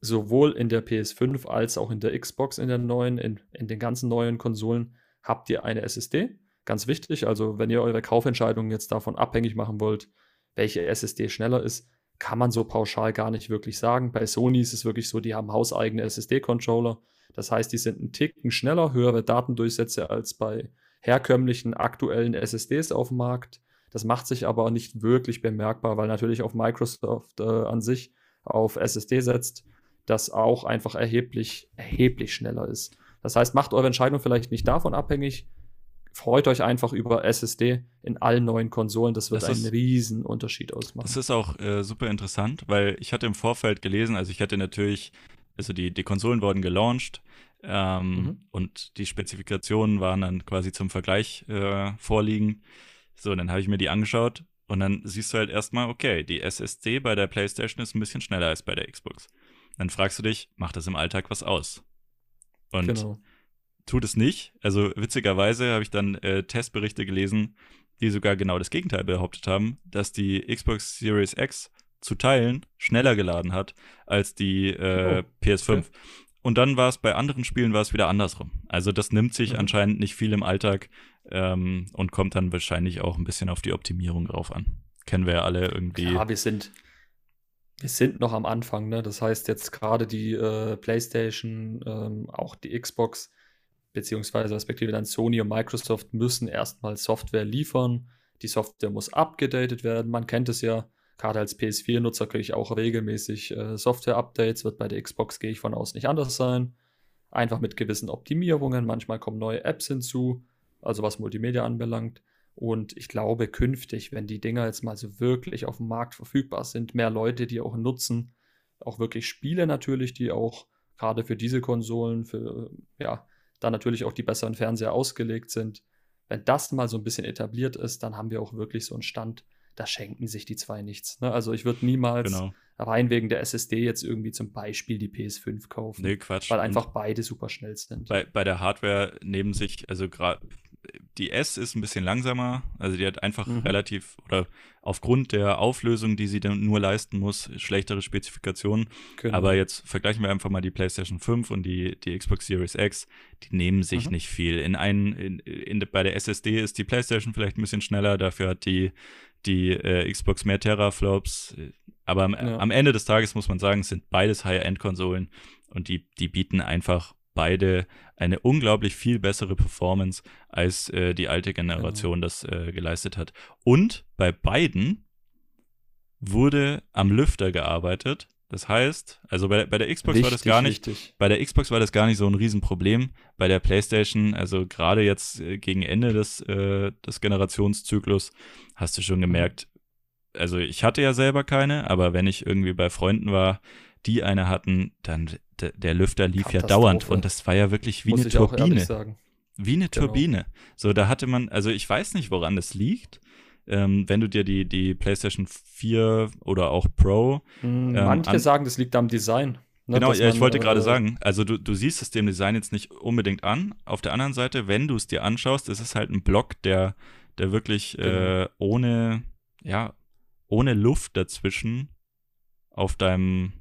sowohl in der PS5 als auch in der Xbox in der neuen, in, in den ganzen neuen Konsolen habt ihr eine SSD. Ganz wichtig, also wenn ihr eure Kaufentscheidungen jetzt davon abhängig machen wollt, welche SSD schneller ist, kann man so pauschal gar nicht wirklich sagen. Bei Sony ist es wirklich so, die haben hauseigene SSD-Controller. Das heißt, die sind einen Ticken schneller, höhere Datendurchsätze als bei herkömmlichen aktuellen SSDs auf dem Markt. Das macht sich aber nicht wirklich bemerkbar, weil natürlich auf Microsoft äh, an sich auf SSD setzt, das auch einfach erheblich, erheblich schneller ist. Das heißt, macht eure Entscheidung vielleicht nicht davon abhängig, freut euch einfach über SSD in allen neuen Konsolen. Das wird das einen ist, riesen Unterschied ausmachen. Das ist auch äh, super interessant, weil ich hatte im Vorfeld gelesen, also ich hatte natürlich, also die, die Konsolen wurden gelauncht ähm, mhm. und die Spezifikationen waren dann quasi zum Vergleich äh, vorliegen. So, dann habe ich mir die angeschaut und dann siehst du halt erstmal, okay, die SSD bei der PlayStation ist ein bisschen schneller als bei der Xbox. Dann fragst du dich, macht das im Alltag was aus? Und genau tut es nicht. Also witzigerweise habe ich dann äh, Testberichte gelesen, die sogar genau das Gegenteil behauptet haben, dass die Xbox Series X zu Teilen schneller geladen hat als die äh, oh, PS5. Okay. Und dann war es bei anderen Spielen war es wieder andersrum. Also das nimmt sich mhm. anscheinend nicht viel im Alltag ähm, und kommt dann wahrscheinlich auch ein bisschen auf die Optimierung drauf an. Kennen wir ja alle irgendwie. Ja, wir sind, wir sind noch am Anfang, ne? Das heißt jetzt gerade die äh, PlayStation, ähm, auch die Xbox, beziehungsweise respektive dann Sony und Microsoft müssen erstmal Software liefern. Die Software muss abgedatet werden. Man kennt es ja, gerade als PS4-Nutzer kriege ich auch regelmäßig äh, Software-Updates. Wird bei der Xbox, gehe ich von aus, nicht anders sein. Einfach mit gewissen Optimierungen. Manchmal kommen neue Apps hinzu, also was Multimedia anbelangt. Und ich glaube, künftig, wenn die Dinger jetzt mal so wirklich auf dem Markt verfügbar sind, mehr Leute, die auch nutzen, auch wirklich Spiele natürlich, die auch gerade für diese Konsolen, für ja, da natürlich auch die besseren Fernseher ausgelegt sind. Wenn das mal so ein bisschen etabliert ist, dann haben wir auch wirklich so einen Stand, da schenken sich die zwei nichts. Ne? Also ich würde niemals genau. rein wegen der SSD jetzt irgendwie zum Beispiel die PS5 kaufen. Nee, Quatsch. Weil einfach Und beide super schnell sind. Bei, bei der Hardware neben sich, also gerade die S ist ein bisschen langsamer, also die hat einfach mhm. relativ oder aufgrund der Auflösung, die sie dann nur leisten muss, schlechtere Spezifikationen. Genau. Aber jetzt vergleichen wir einfach mal die PlayStation 5 und die, die Xbox Series X, die nehmen sich mhm. nicht viel. In einen, in, in, bei der SSD ist die PlayStation vielleicht ein bisschen schneller, dafür hat die, die äh, Xbox mehr Teraflops. Aber am, ja. am Ende des Tages muss man sagen, es sind beides High-End-Konsolen und die, die bieten einfach beide eine unglaublich viel bessere Performance, als äh, die alte Generation genau. das äh, geleistet hat. Und bei beiden wurde am Lüfter gearbeitet. Das heißt, also bei, bei der Xbox wichtig, war das gar nicht, wichtig. bei der Xbox war das gar nicht so ein Riesenproblem. Bei der PlayStation, also gerade jetzt äh, gegen Ende des, äh, des Generationszyklus, hast du schon mhm. gemerkt, also ich hatte ja selber keine, aber wenn ich irgendwie bei Freunden war, die eine hatten, dann der Lüfter lief ja dauernd und das war ja wirklich wie Muss eine Turbine. Wie eine genau. Turbine. So, da hatte man, also ich weiß nicht, woran das liegt. Ähm, wenn du dir die, die PlayStation 4 oder auch Pro. Mm, ähm, manche sagen, das liegt am Design. Ne, genau, ja, ich wollte gerade äh, sagen, also du, du siehst es dem Design jetzt nicht unbedingt an. Auf der anderen Seite, wenn du es dir anschaust, ist es halt ein Block, der, der wirklich genau. äh, ohne, ja, ohne Luft dazwischen auf deinem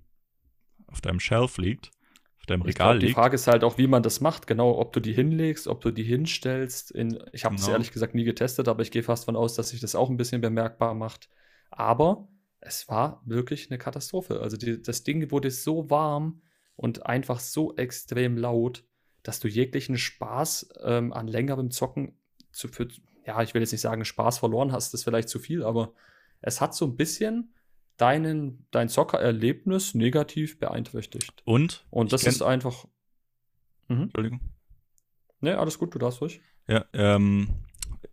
auf deinem Shelf liegt. auf deinem Regal liegt. Die Frage ist halt auch, wie man das macht. Genau, ob du die hinlegst, ob du die hinstellst. In, ich habe es genau. ehrlich gesagt nie getestet, aber ich gehe fast von aus, dass sich das auch ein bisschen bemerkbar macht. Aber es war wirklich eine Katastrophe. Also die, das Ding wurde so warm und einfach so extrem laut, dass du jeglichen Spaß ähm, an längerem Zocken zu, für, ja, ich will jetzt nicht sagen, Spaß verloren hast, das ist vielleicht zu viel, aber es hat so ein bisschen deinen, dein Zockererlebnis negativ beeinträchtigt. Und? Und das ist einfach. Mhm. Entschuldigung. Ne, alles gut, du darfst ruhig. Ja, ähm,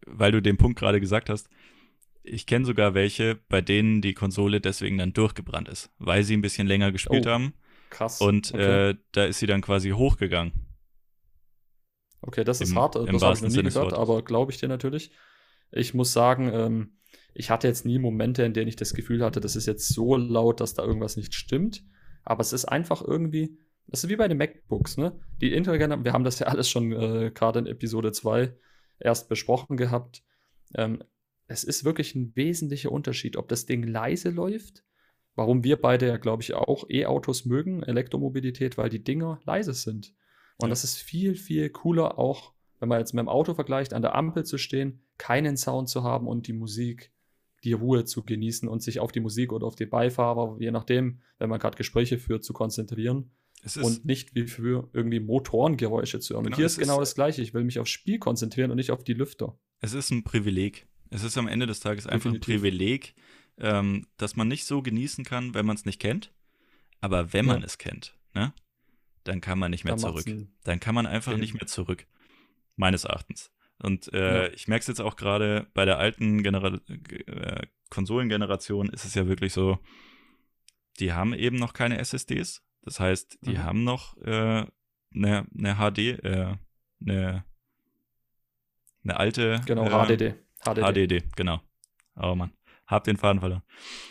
weil du den Punkt gerade gesagt hast. Ich kenne sogar welche, bei denen die Konsole deswegen dann durchgebrannt ist, weil sie ein bisschen länger gespielt oh, haben. Krass. Und okay. äh, da ist sie dann quasi hochgegangen. Okay, das ist Im, hart, das habe ich noch nie gehört, aber glaube ich dir natürlich. Ich muss sagen, ähm, ich hatte jetzt nie Momente, in denen ich das Gefühl hatte, das ist jetzt so laut, dass da irgendwas nicht stimmt. Aber es ist einfach irgendwie, es ist wie bei den MacBooks, ne? Die Intel, wir haben das ja (laughs) alles schon äh, gerade in Episode 2 erst besprochen gehabt. Ähm, es ist wirklich ein wesentlicher Unterschied, ob das Ding leise läuft. Warum wir beide ja, glaube ich, auch E-Autos mögen, Elektromobilität, weil die Dinger leise sind. Und ja. das ist viel, viel cooler, auch wenn man jetzt mit dem Auto vergleicht, an der Ampel zu stehen, keinen Sound zu haben und die Musik die Ruhe zu genießen und sich auf die Musik oder auf den Beifahrer, je nachdem, wenn man gerade Gespräche führt, zu konzentrieren. und nicht wie für irgendwie Motorengeräusche zu hören. Genau, und hier ist genau das Gleiche. Ich will mich aufs Spiel konzentrieren und nicht auf die Lüfter. Es ist ein Privileg. Es ist am Ende des Tages einfach Definitiv. ein Privileg, ähm, dass man nicht so genießen kann, wenn man es nicht kennt. Aber wenn man es kennt, ne, dann kann man nicht mehr dann zurück. Dann kann man einfach nicht mehr zurück. Meines Erachtens. Und äh, ja. ich merke es jetzt auch gerade bei der alten Genera äh, Konsolengeneration ist es ja wirklich so, die haben eben noch keine SSDs. Das heißt, die mhm. haben noch eine äh, ne, ne HD, äh, eine ne alte. Genau, HDD. HDD. HDD, genau. Oh Mann. Hab den Faden verloren.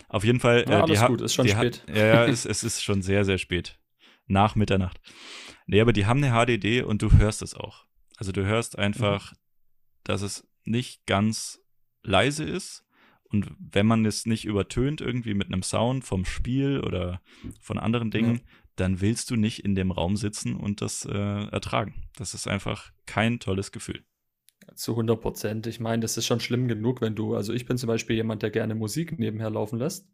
Auf jeden Fall. Ja, alles gut, ist schon spät. Hat, ja, es, (laughs) es ist schon sehr, sehr spät. Nach Mitternacht. Nee, aber die haben eine HDD und du hörst es auch. Also du hörst einfach mhm dass es nicht ganz leise ist. Und wenn man es nicht übertönt irgendwie mit einem Sound vom Spiel oder von anderen Dingen, ja. dann willst du nicht in dem Raum sitzen und das äh, ertragen. Das ist einfach kein tolles Gefühl. Zu 100 Prozent. Ich meine, das ist schon schlimm genug, wenn du, also ich bin zum Beispiel jemand, der gerne Musik nebenher laufen lässt.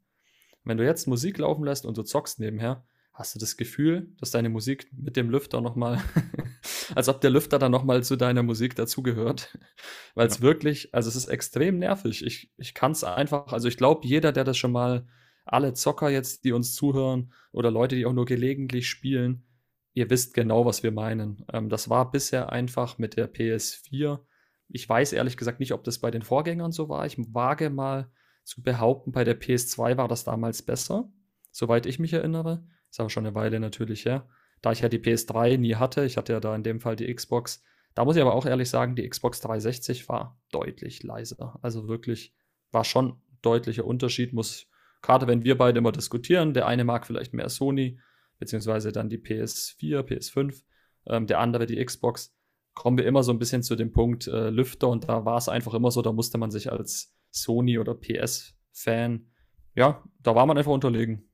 Wenn du jetzt Musik laufen lässt und du zockst nebenher, hast du das Gefühl, dass deine Musik mit dem Lüfter nochmal, (laughs) als ob der Lüfter dann nochmal zu deiner Musik dazugehört. (laughs) Weil es ja. wirklich, also es ist extrem nervig. Ich, ich kann es einfach, also ich glaube, jeder, der das schon mal, alle Zocker jetzt, die uns zuhören oder Leute, die auch nur gelegentlich spielen, ihr wisst genau, was wir meinen. Ähm, das war bisher einfach mit der PS4. Ich weiß ehrlich gesagt nicht, ob das bei den Vorgängern so war. Ich wage mal zu behaupten, bei der PS2 war das damals besser, soweit ich mich erinnere. Ist aber schon eine Weile natürlich her. Da ich ja die PS3 nie hatte, ich hatte ja da in dem Fall die Xbox. Da muss ich aber auch ehrlich sagen, die Xbox 360 war deutlich leiser. Also wirklich war schon ein deutlicher Unterschied. Muss, gerade wenn wir beide immer diskutieren, der eine mag vielleicht mehr Sony, beziehungsweise dann die PS4, PS5, ähm, der andere die Xbox, kommen wir immer so ein bisschen zu dem Punkt äh, Lüfter und da war es einfach immer so, da musste man sich als Sony oder PS-Fan, ja, da war man einfach unterlegen.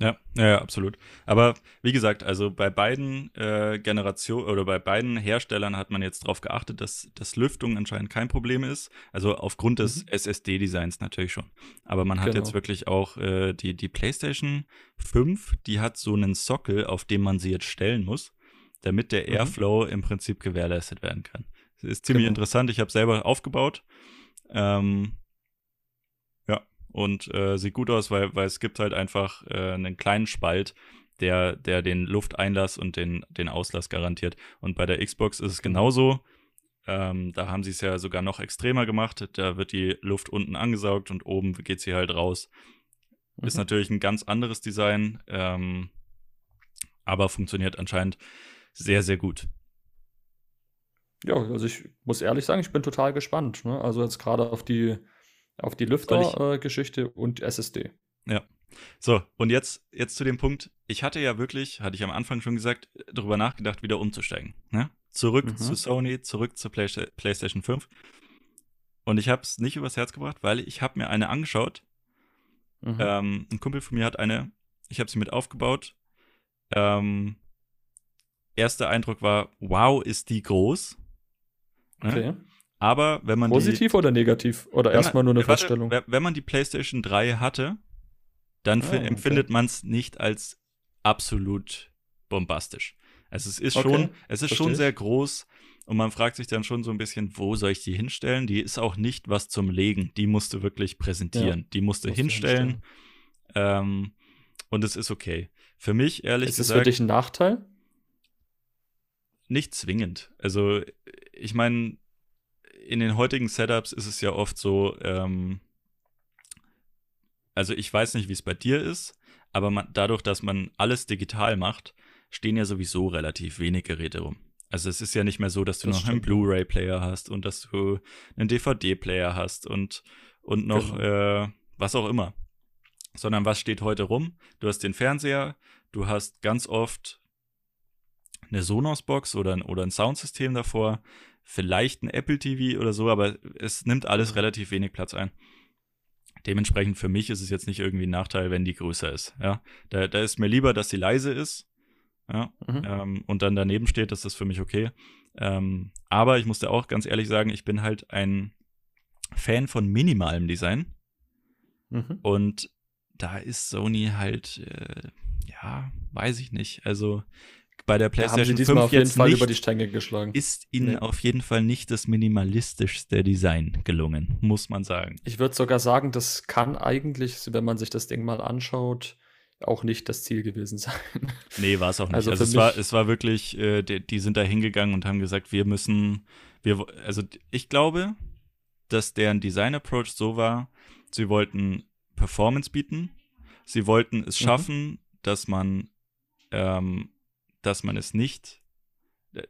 Ja, ja, absolut. Aber wie gesagt, also bei beiden äh, Generationen oder bei beiden Herstellern hat man jetzt darauf geachtet, dass das Lüftung anscheinend kein Problem ist. Also aufgrund des mhm. SSD-Designs natürlich schon. Aber man hat genau. jetzt wirklich auch äh, die, die PlayStation 5, die hat so einen Sockel, auf dem man sie jetzt stellen muss, damit der mhm. Airflow im Prinzip gewährleistet werden kann. Das ist ziemlich genau. interessant. Ich habe selber aufgebaut. Ähm, und äh, sieht gut aus, weil, weil es gibt halt einfach äh, einen kleinen Spalt, der, der den Lufteinlass und den, den Auslass garantiert. Und bei der Xbox ist es genauso. Ähm, da haben sie es ja sogar noch extremer gemacht. Da wird die Luft unten angesaugt und oben geht sie halt raus. Mhm. Ist natürlich ein ganz anderes Design, ähm, aber funktioniert anscheinend sehr, sehr gut. Ja, also ich muss ehrlich sagen, ich bin total gespannt. Ne? Also jetzt gerade auf die auf die Lüfter-Geschichte und SSD. Ja. So, und jetzt, jetzt zu dem Punkt. Ich hatte ja wirklich, hatte ich am Anfang schon gesagt, darüber nachgedacht, wieder umzusteigen. Ne? Zurück mhm. zu Sony, zurück zur Play PlayStation 5. Und ich habe es nicht übers Herz gebracht, weil ich habe mir eine angeschaut. Mhm. Ähm, ein Kumpel von mir hat eine, ich habe sie mit aufgebaut. Ähm, erster Eindruck war, wow, ist die groß. Ne? Okay. Aber wenn man Positiv die, oder negativ? Oder erstmal nur eine warte, Feststellung? Wenn man die PlayStation 3 hatte, dann ah, empfindet okay. man es nicht als absolut bombastisch. Also es ist okay, schon, es ist schon sehr groß und man fragt sich dann schon so ein bisschen, wo soll ich die hinstellen? Die ist auch nicht was zum Legen. Die musst du wirklich präsentieren. Ja, die musst du hinstellen. Ähm, und es ist okay. Für mich, ehrlich ist gesagt. Ist es für dich ein Nachteil? Nicht zwingend. Also, ich meine, in den heutigen Setups ist es ja oft so, ähm, also ich weiß nicht, wie es bei dir ist, aber man, dadurch, dass man alles digital macht, stehen ja sowieso relativ wenig Geräte rum. Also es ist ja nicht mehr so, dass du das noch stimmt. einen Blu-ray-Player hast und dass du einen DVD-Player hast und, und noch genau. äh, was auch immer. Sondern was steht heute rum? Du hast den Fernseher, du hast ganz oft eine Sonos-Box oder, oder ein Soundsystem davor, vielleicht ein Apple TV oder so, aber es nimmt alles relativ wenig Platz ein. Dementsprechend für mich ist es jetzt nicht irgendwie ein Nachteil, wenn die größer ist. Ja, da, da ist mir lieber, dass sie leise ist. Ja, mhm. ähm, und dann daneben steht, ist das für mich okay. Ähm, aber ich musste auch ganz ehrlich sagen, ich bin halt ein Fan von minimalem Design. Mhm. Und da ist Sony halt, äh, ja, weiß ich nicht. Also bei der PlayStation ja, 5 auf jeden Fall nicht, über die Stränge geschlagen. Ist ihnen nee. auf jeden Fall nicht das minimalistischste Design gelungen, muss man sagen. Ich würde sogar sagen, das kann eigentlich, wenn man sich das Ding mal anschaut, auch nicht das Ziel gewesen (laughs) sein. Nee, war es auch nicht. Also, also es, war, es war wirklich, äh, die, die, sind da hingegangen und haben gesagt, wir müssen, wir, also ich glaube, dass deren Design-Approach so war, sie wollten Performance bieten, sie wollten es mhm. schaffen, mhm. dass man ähm, dass man es nicht,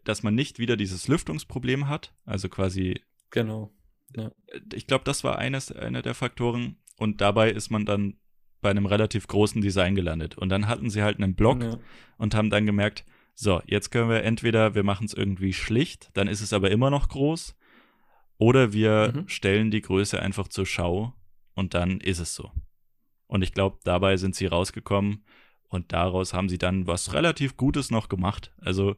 dass man nicht wieder dieses Lüftungsproblem hat, also quasi. Genau. Ja. Ich glaube, das war eines, einer der Faktoren. Und dabei ist man dann bei einem relativ großen Design gelandet. Und dann hatten sie halt einen Block ja. und haben dann gemerkt, so, jetzt können wir entweder, wir machen es irgendwie schlicht, dann ist es aber immer noch groß, oder wir mhm. stellen die Größe einfach zur Schau und dann ist es so. Und ich glaube, dabei sind sie rausgekommen und daraus haben sie dann was relativ Gutes noch gemacht. Also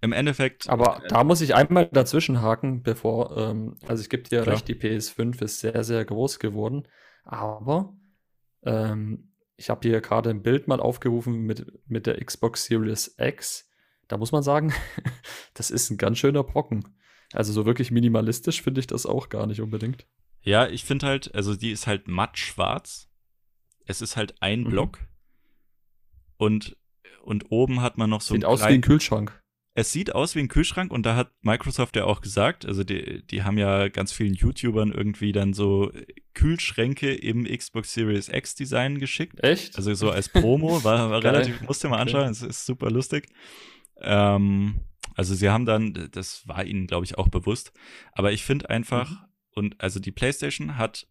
im Endeffekt. Aber da muss ich einmal dazwischen haken, bevor, ähm, also es gibt ja klar. recht, die PS5 ist sehr, sehr groß geworden. Aber ähm, ich habe hier gerade ein Bild mal aufgerufen mit, mit der Xbox Series X. Da muss man sagen, (laughs) das ist ein ganz schöner Brocken. Also so wirklich minimalistisch finde ich das auch gar nicht unbedingt. Ja, ich finde halt, also die ist halt matt schwarz. Es ist halt ein mhm. Block und, und oben hat man noch so Sieht aus wie ein Kühlschrank. Es sieht aus wie ein Kühlschrank und da hat Microsoft ja auch gesagt, also die, die haben ja ganz vielen YouTubern irgendwie dann so Kühlschränke im Xbox Series X Design geschickt. Echt? Also so als Promo, (laughs) war, war relativ, musste mal anschauen, es ist super lustig. Ähm, also sie haben dann, das war ihnen, glaube ich, auch bewusst. Aber ich finde einfach, mhm. und also die PlayStation hat,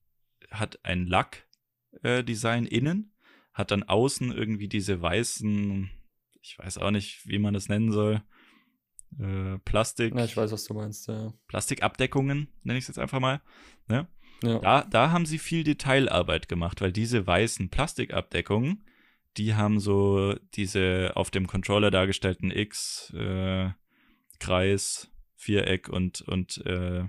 hat ein Lack-Design äh, innen hat dann außen irgendwie diese weißen, ich weiß auch nicht, wie man das nennen soll, äh, Plastik. Ja, ich weiß, was du meinst, ja. Plastikabdeckungen, nenne ich es jetzt einfach mal. Ne? Ja. Da, da haben sie viel Detailarbeit gemacht, weil diese weißen Plastikabdeckungen, die haben so diese auf dem Controller dargestellten X, äh, Kreis, Viereck und, und äh,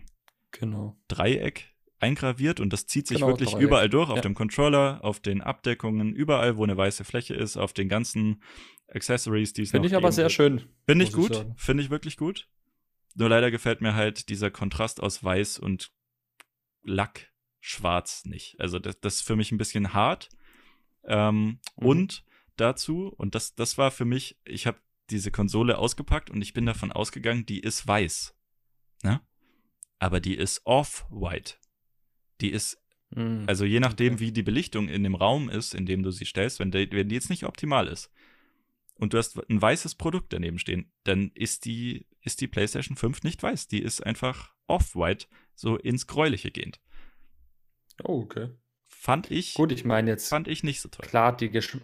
genau. Dreieck eingraviert und das zieht sich genau, wirklich überall durch, auf ja. dem Controller, auf den Abdeckungen, überall, wo eine weiße Fläche ist, auf den ganzen Accessories, die es Finde ich aber sehr schön. Finde ich gut, finde ich wirklich gut. Nur leider gefällt mir halt dieser Kontrast aus Weiß und Lack schwarz nicht. Also das, das ist für mich ein bisschen hart. Ähm, mhm. Und dazu, und das, das war für mich, ich habe diese Konsole ausgepackt und ich bin davon ausgegangen, die ist weiß. Ne? Aber die ist off-white. Die ist, mhm. also je nachdem, okay. wie die Belichtung in dem Raum ist, in dem du sie stellst, wenn die, wenn die jetzt nicht optimal ist und du hast ein weißes Produkt daneben stehen, dann ist die, ist die PlayStation 5 nicht weiß. Die ist einfach off-white, so ins Gräuliche gehend. Oh, okay. Fand ich. Gut, ich meine jetzt. Fand ich nicht so toll. Klar, die, Gesch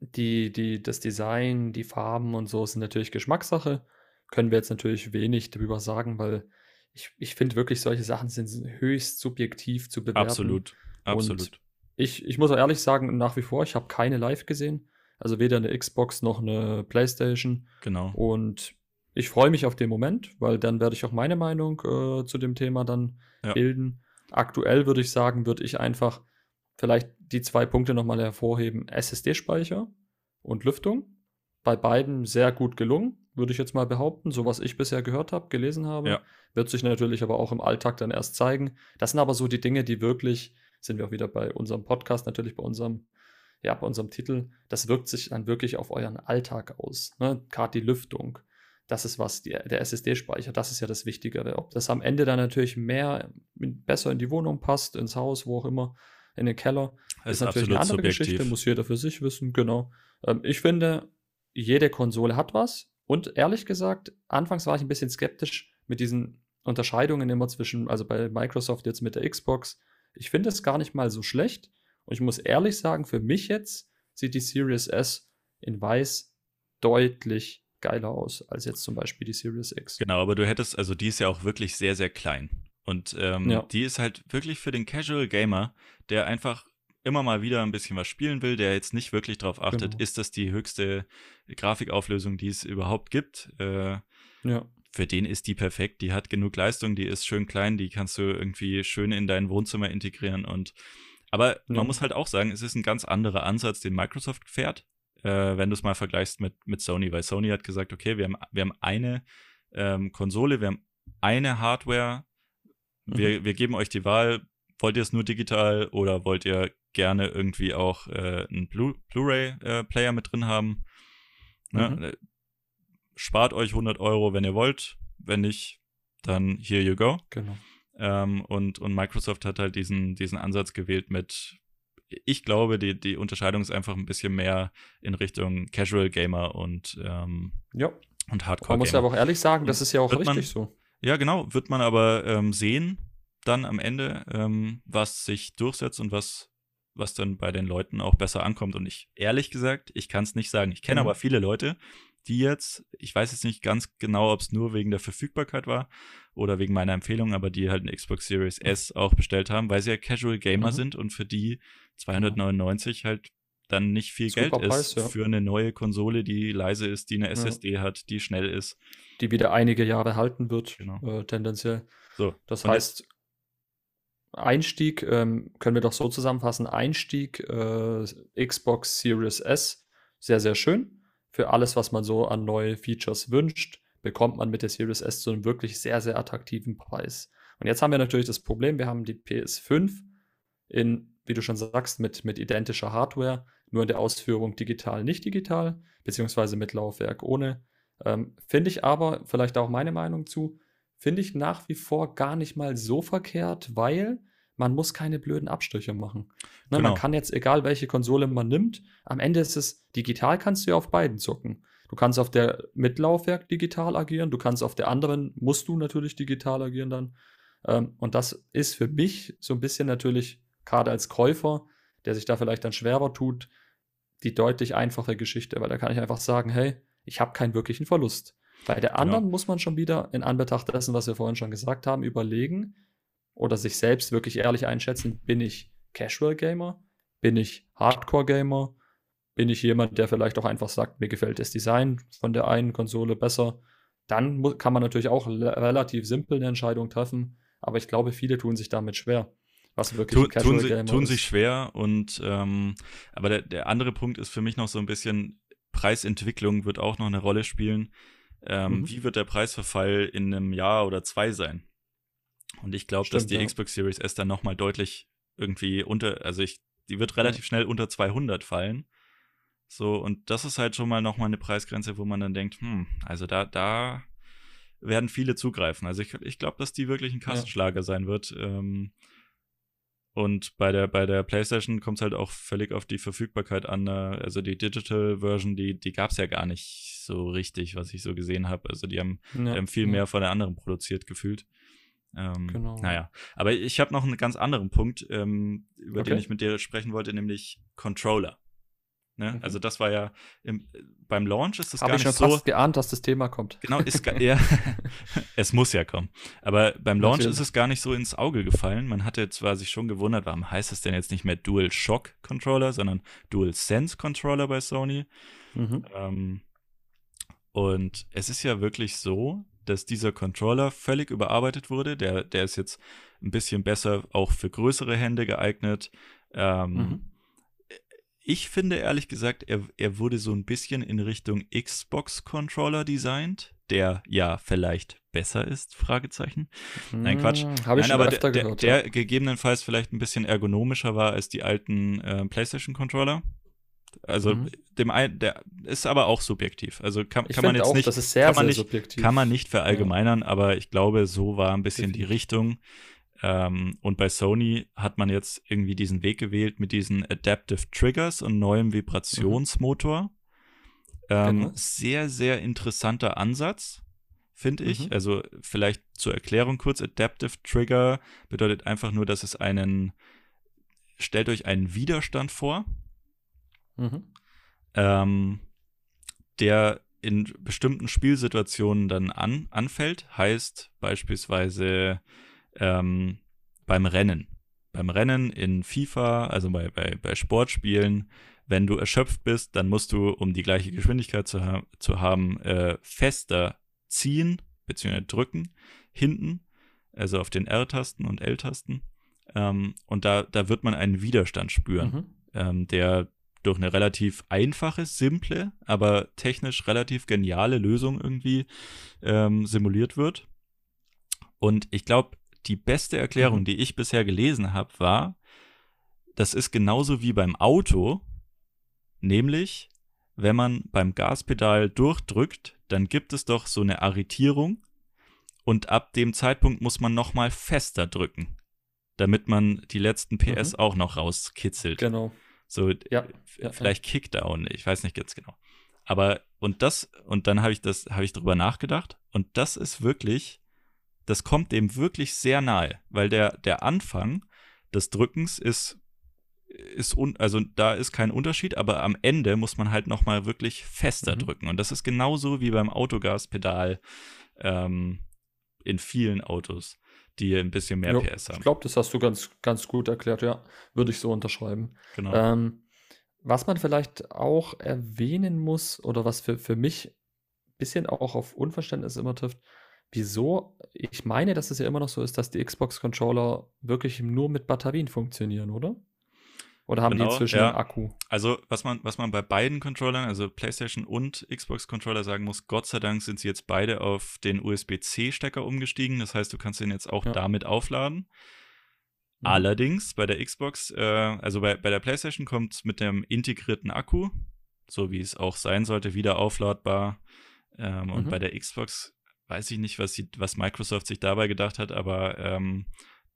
die, die, das Design, die Farben und so sind natürlich Geschmackssache. Können wir jetzt natürlich wenig darüber sagen, weil ich, ich finde wirklich, solche Sachen sind höchst subjektiv zu bewerten. Absolut, absolut. Und ich, ich muss auch ehrlich sagen, nach wie vor, ich habe keine live gesehen. Also weder eine Xbox noch eine PlayStation. Genau. Und ich freue mich auf den Moment, weil dann werde ich auch meine Meinung äh, zu dem Thema dann ja. bilden. Aktuell würde ich sagen, würde ich einfach vielleicht die zwei Punkte nochmal hervorheben. SSD-Speicher und Lüftung. Bei beiden sehr gut gelungen, würde ich jetzt mal behaupten. So was ich bisher gehört habe, gelesen habe. Ja. Wird sich natürlich aber auch im Alltag dann erst zeigen. Das sind aber so die Dinge, die wirklich, sind wir auch wieder bei unserem Podcast, natürlich bei unserem, ja, bei unserem Titel, das wirkt sich dann wirklich auf euren Alltag aus. Ne? Gerade die Lüftung. Das ist was, die, der SSD-Speicher, das ist ja das Wichtigere. Ob das am Ende dann natürlich mehr, besser in die Wohnung passt, ins Haus, wo auch immer, in den Keller, ist, ist natürlich eine andere subjektiv. Geschichte, muss jeder für sich wissen, genau. Ähm, ich finde, jede Konsole hat was. Und ehrlich gesagt, anfangs war ich ein bisschen skeptisch mit diesen Unterscheidungen immer zwischen, also bei Microsoft jetzt mit der Xbox. Ich finde es gar nicht mal so schlecht. Und ich muss ehrlich sagen, für mich jetzt sieht die Series S in weiß deutlich geiler aus als jetzt zum Beispiel die Series X. Genau, aber du hättest, also die ist ja auch wirklich sehr, sehr klein. Und ähm, ja. die ist halt wirklich für den Casual Gamer, der einfach immer mal wieder ein bisschen was spielen will, der jetzt nicht wirklich darauf achtet, genau. ist das die höchste Grafikauflösung, die es überhaupt gibt. Äh, ja. Für den ist die perfekt, die hat genug Leistung, die ist schön klein, die kannst du irgendwie schön in dein Wohnzimmer integrieren und aber ja. man muss halt auch sagen, es ist ein ganz anderer Ansatz, den Microsoft fährt, äh, wenn du es mal vergleichst mit, mit Sony, weil Sony hat gesagt, okay, wir haben, wir haben eine ähm, Konsole, wir haben eine Hardware, mhm. wir, wir geben euch die Wahl, wollt ihr es nur digital oder wollt ihr gerne irgendwie auch äh, einen Blu-ray-Player äh, mit drin haben? Ne? Mhm. Äh, spart euch 100 Euro, wenn ihr wollt. Wenn nicht, dann here you go. Genau. Ähm, und, und Microsoft hat halt diesen, diesen Ansatz gewählt mit, ich glaube, die, die Unterscheidung ist einfach ein bisschen mehr in Richtung Casual Gamer und, ähm, ja. und Hardcore. Man muss ja aber auch ehrlich sagen, das ist ja auch richtig man, so. Ja, genau, wird man aber ähm, sehen, dann am Ende, ähm, was sich durchsetzt und was, was dann bei den Leuten auch besser ankommt. Und ich, ehrlich gesagt, ich kann es nicht sagen. Ich kenne mhm. aber viele Leute, die jetzt, ich weiß jetzt nicht ganz genau, ob es nur wegen der Verfügbarkeit war oder wegen meiner Empfehlung, aber die halt eine Xbox Series S auch bestellt haben, weil sie ja Casual Gamer mhm. sind und für die 299 halt dann nicht viel Super Geld Preis, ist ja. für eine neue Konsole, die leise ist, die eine SSD ja. hat, die schnell ist. Die wieder einige Jahre halten wird, genau. äh, tendenziell. So, das heißt, Einstieg, ähm, können wir doch so zusammenfassen, Einstieg äh, Xbox Series S, sehr, sehr schön. Für alles, was man so an neue Features wünscht, bekommt man mit der Series S zu einem wirklich sehr, sehr attraktiven Preis. Und jetzt haben wir natürlich das Problem, wir haben die PS5 in, wie du schon sagst, mit, mit identischer Hardware, nur in der Ausführung digital, nicht digital, beziehungsweise mit Laufwerk ohne. Ähm, Finde ich aber, vielleicht auch meine Meinung zu, finde ich nach wie vor gar nicht mal so verkehrt, weil man muss keine blöden Abstriche machen. Ne, genau. Man kann jetzt, egal welche Konsole man nimmt, am Ende ist es, digital kannst du ja auf beiden zocken. Du kannst auf der Mitlaufwerk digital agieren, du kannst auf der anderen, musst du natürlich digital agieren dann. Ähm, und das ist für mich so ein bisschen natürlich, gerade als Käufer, der sich da vielleicht dann schwerer tut, die deutlich einfache Geschichte, weil da kann ich einfach sagen, hey, ich habe keinen wirklichen Verlust. Bei der genau. anderen genau. muss man schon wieder in Anbetracht dessen, was wir vorhin schon gesagt haben, überlegen oder sich selbst wirklich ehrlich einschätzen, bin ich Casual Gamer? Bin ich Hardcore Gamer? Bin ich jemand, der vielleicht auch einfach sagt, mir gefällt das Design von der einen Konsole besser? Dann kann man natürlich auch relativ simpel eine Entscheidung treffen, aber ich glaube, viele tun sich damit schwer. Was wirklich tu, Casual tun, sie, Gamer tun sich schwer und ähm, aber der, der andere Punkt ist für mich noch so ein bisschen Preisentwicklung wird auch noch eine Rolle spielen. Ähm, mhm. Wie wird der Preisverfall in einem Jahr oder zwei sein? Und ich glaube, dass die ja. Xbox Series S dann nochmal deutlich irgendwie unter, also ich, die wird relativ schnell unter 200 fallen. So, und das ist halt schon mal nochmal eine Preisgrenze, wo man dann denkt, hm, also da, da werden viele zugreifen. Also ich, ich glaube, dass die wirklich ein Kassenschlager ja. sein wird. Ähm, und bei der, bei der PlayStation kommt es halt auch völlig auf die Verfügbarkeit an. Ne? Also die Digital Version, die, die gab es ja gar nicht so richtig, was ich so gesehen habe. Also die haben, ja, die haben viel mehr von der anderen produziert gefühlt. Ähm, genau. Naja, aber ich habe noch einen ganz anderen Punkt, ähm, über okay. den ich mit dir sprechen wollte, nämlich Controller. Ne? Mhm. Also das war ja im, beim Launch ist es gar nicht so. Habe ich schon fast geahnt, dass das Thema kommt. Genau, ist ja, (laughs) es muss ja kommen. Aber beim Launch Natürlich. ist es gar nicht so ins Auge gefallen. Man hatte zwar sich schon gewundert, warum heißt es denn jetzt nicht mehr Dual Shock Controller, sondern Dual Sense Controller bei Sony. Mhm. Ähm, und es ist ja wirklich so, dass dieser Controller völlig überarbeitet wurde. Der, der ist jetzt ein bisschen besser auch für größere Hände geeignet. Ähm, mhm ich finde ehrlich gesagt, er, er wurde so ein bisschen in Richtung Xbox-Controller designt, der ja vielleicht besser ist, Fragezeichen. Nein, Quatsch. Hm, Habe ich Nein, schon aber der, gehört, der, der gegebenenfalls vielleicht ein bisschen ergonomischer war als die alten äh, PlayStation-Controller. Also mhm. dem ein, der ist aber auch subjektiv. Also kann, kann man jetzt auch, nicht, sehr, kann man nicht, kann man nicht verallgemeinern, ja. aber ich glaube, so war ein bisschen Definitiv. die Richtung. Ähm, und bei Sony hat man jetzt irgendwie diesen Weg gewählt mit diesen Adaptive Triggers und neuem Vibrationsmotor. Mhm. Ähm, genau. Sehr, sehr interessanter Ansatz, finde ich. Mhm. Also vielleicht zur Erklärung kurz, Adaptive Trigger bedeutet einfach nur, dass es einen, stellt euch einen Widerstand vor, mhm. ähm, der in bestimmten Spielsituationen dann an, anfällt. Heißt beispielsweise ähm, beim Rennen. Beim Rennen in FIFA, also bei, bei, bei Sportspielen, wenn du erschöpft bist, dann musst du, um die gleiche Geschwindigkeit zu, ha zu haben, äh, fester ziehen bzw. drücken, hinten, also auf den R-Tasten und L-Tasten. Ähm, und da, da wird man einen Widerstand spüren, mhm. ähm, der durch eine relativ einfache, simple, aber technisch relativ geniale Lösung irgendwie ähm, simuliert wird. Und ich glaube, die beste Erklärung, mhm. die ich bisher gelesen habe, war, das ist genauso wie beim Auto, nämlich wenn man beim Gaspedal durchdrückt, dann gibt es doch so eine Arretierung und ab dem Zeitpunkt muss man noch mal fester drücken, damit man die letzten PS mhm. auch noch rauskitzelt. Genau. So ja, ja, vielleicht ja. Kickdown, ich weiß nicht ganz genau. Aber und das und dann habe ich das habe ich drüber nachgedacht und das ist wirklich das kommt dem wirklich sehr nahe, weil der, der Anfang des Drückens ist, ist un, also da ist kein Unterschied, aber am Ende muss man halt nochmal wirklich fester mhm. drücken. Und das ist genauso wie beim Autogaspedal ähm, in vielen Autos, die ein bisschen mehr jo, PS haben. Ich glaube, das hast du ganz, ganz gut erklärt, ja. Würde ich so unterschreiben. Genau. Ähm, was man vielleicht auch erwähnen muss, oder was für, für mich ein bisschen auch auf Unverständnis immer trifft, Wieso? Ich meine, dass es ja immer noch so ist, dass die Xbox-Controller wirklich nur mit Batterien funktionieren, oder? Oder haben genau, die inzwischen ja. einen Akku? Also, was man, was man bei beiden Controllern, also PlayStation und Xbox-Controller sagen muss, Gott sei Dank sind sie jetzt beide auf den USB-C-Stecker umgestiegen. Das heißt, du kannst den jetzt auch ja. damit aufladen. Mhm. Allerdings bei der Xbox, äh, also bei, bei der PlayStation kommt mit dem integrierten Akku, so wie es auch sein sollte, wieder aufladbar. Ähm, mhm. Und bei der Xbox weiß ich nicht, was, sie, was Microsoft sich dabei gedacht hat, aber ähm,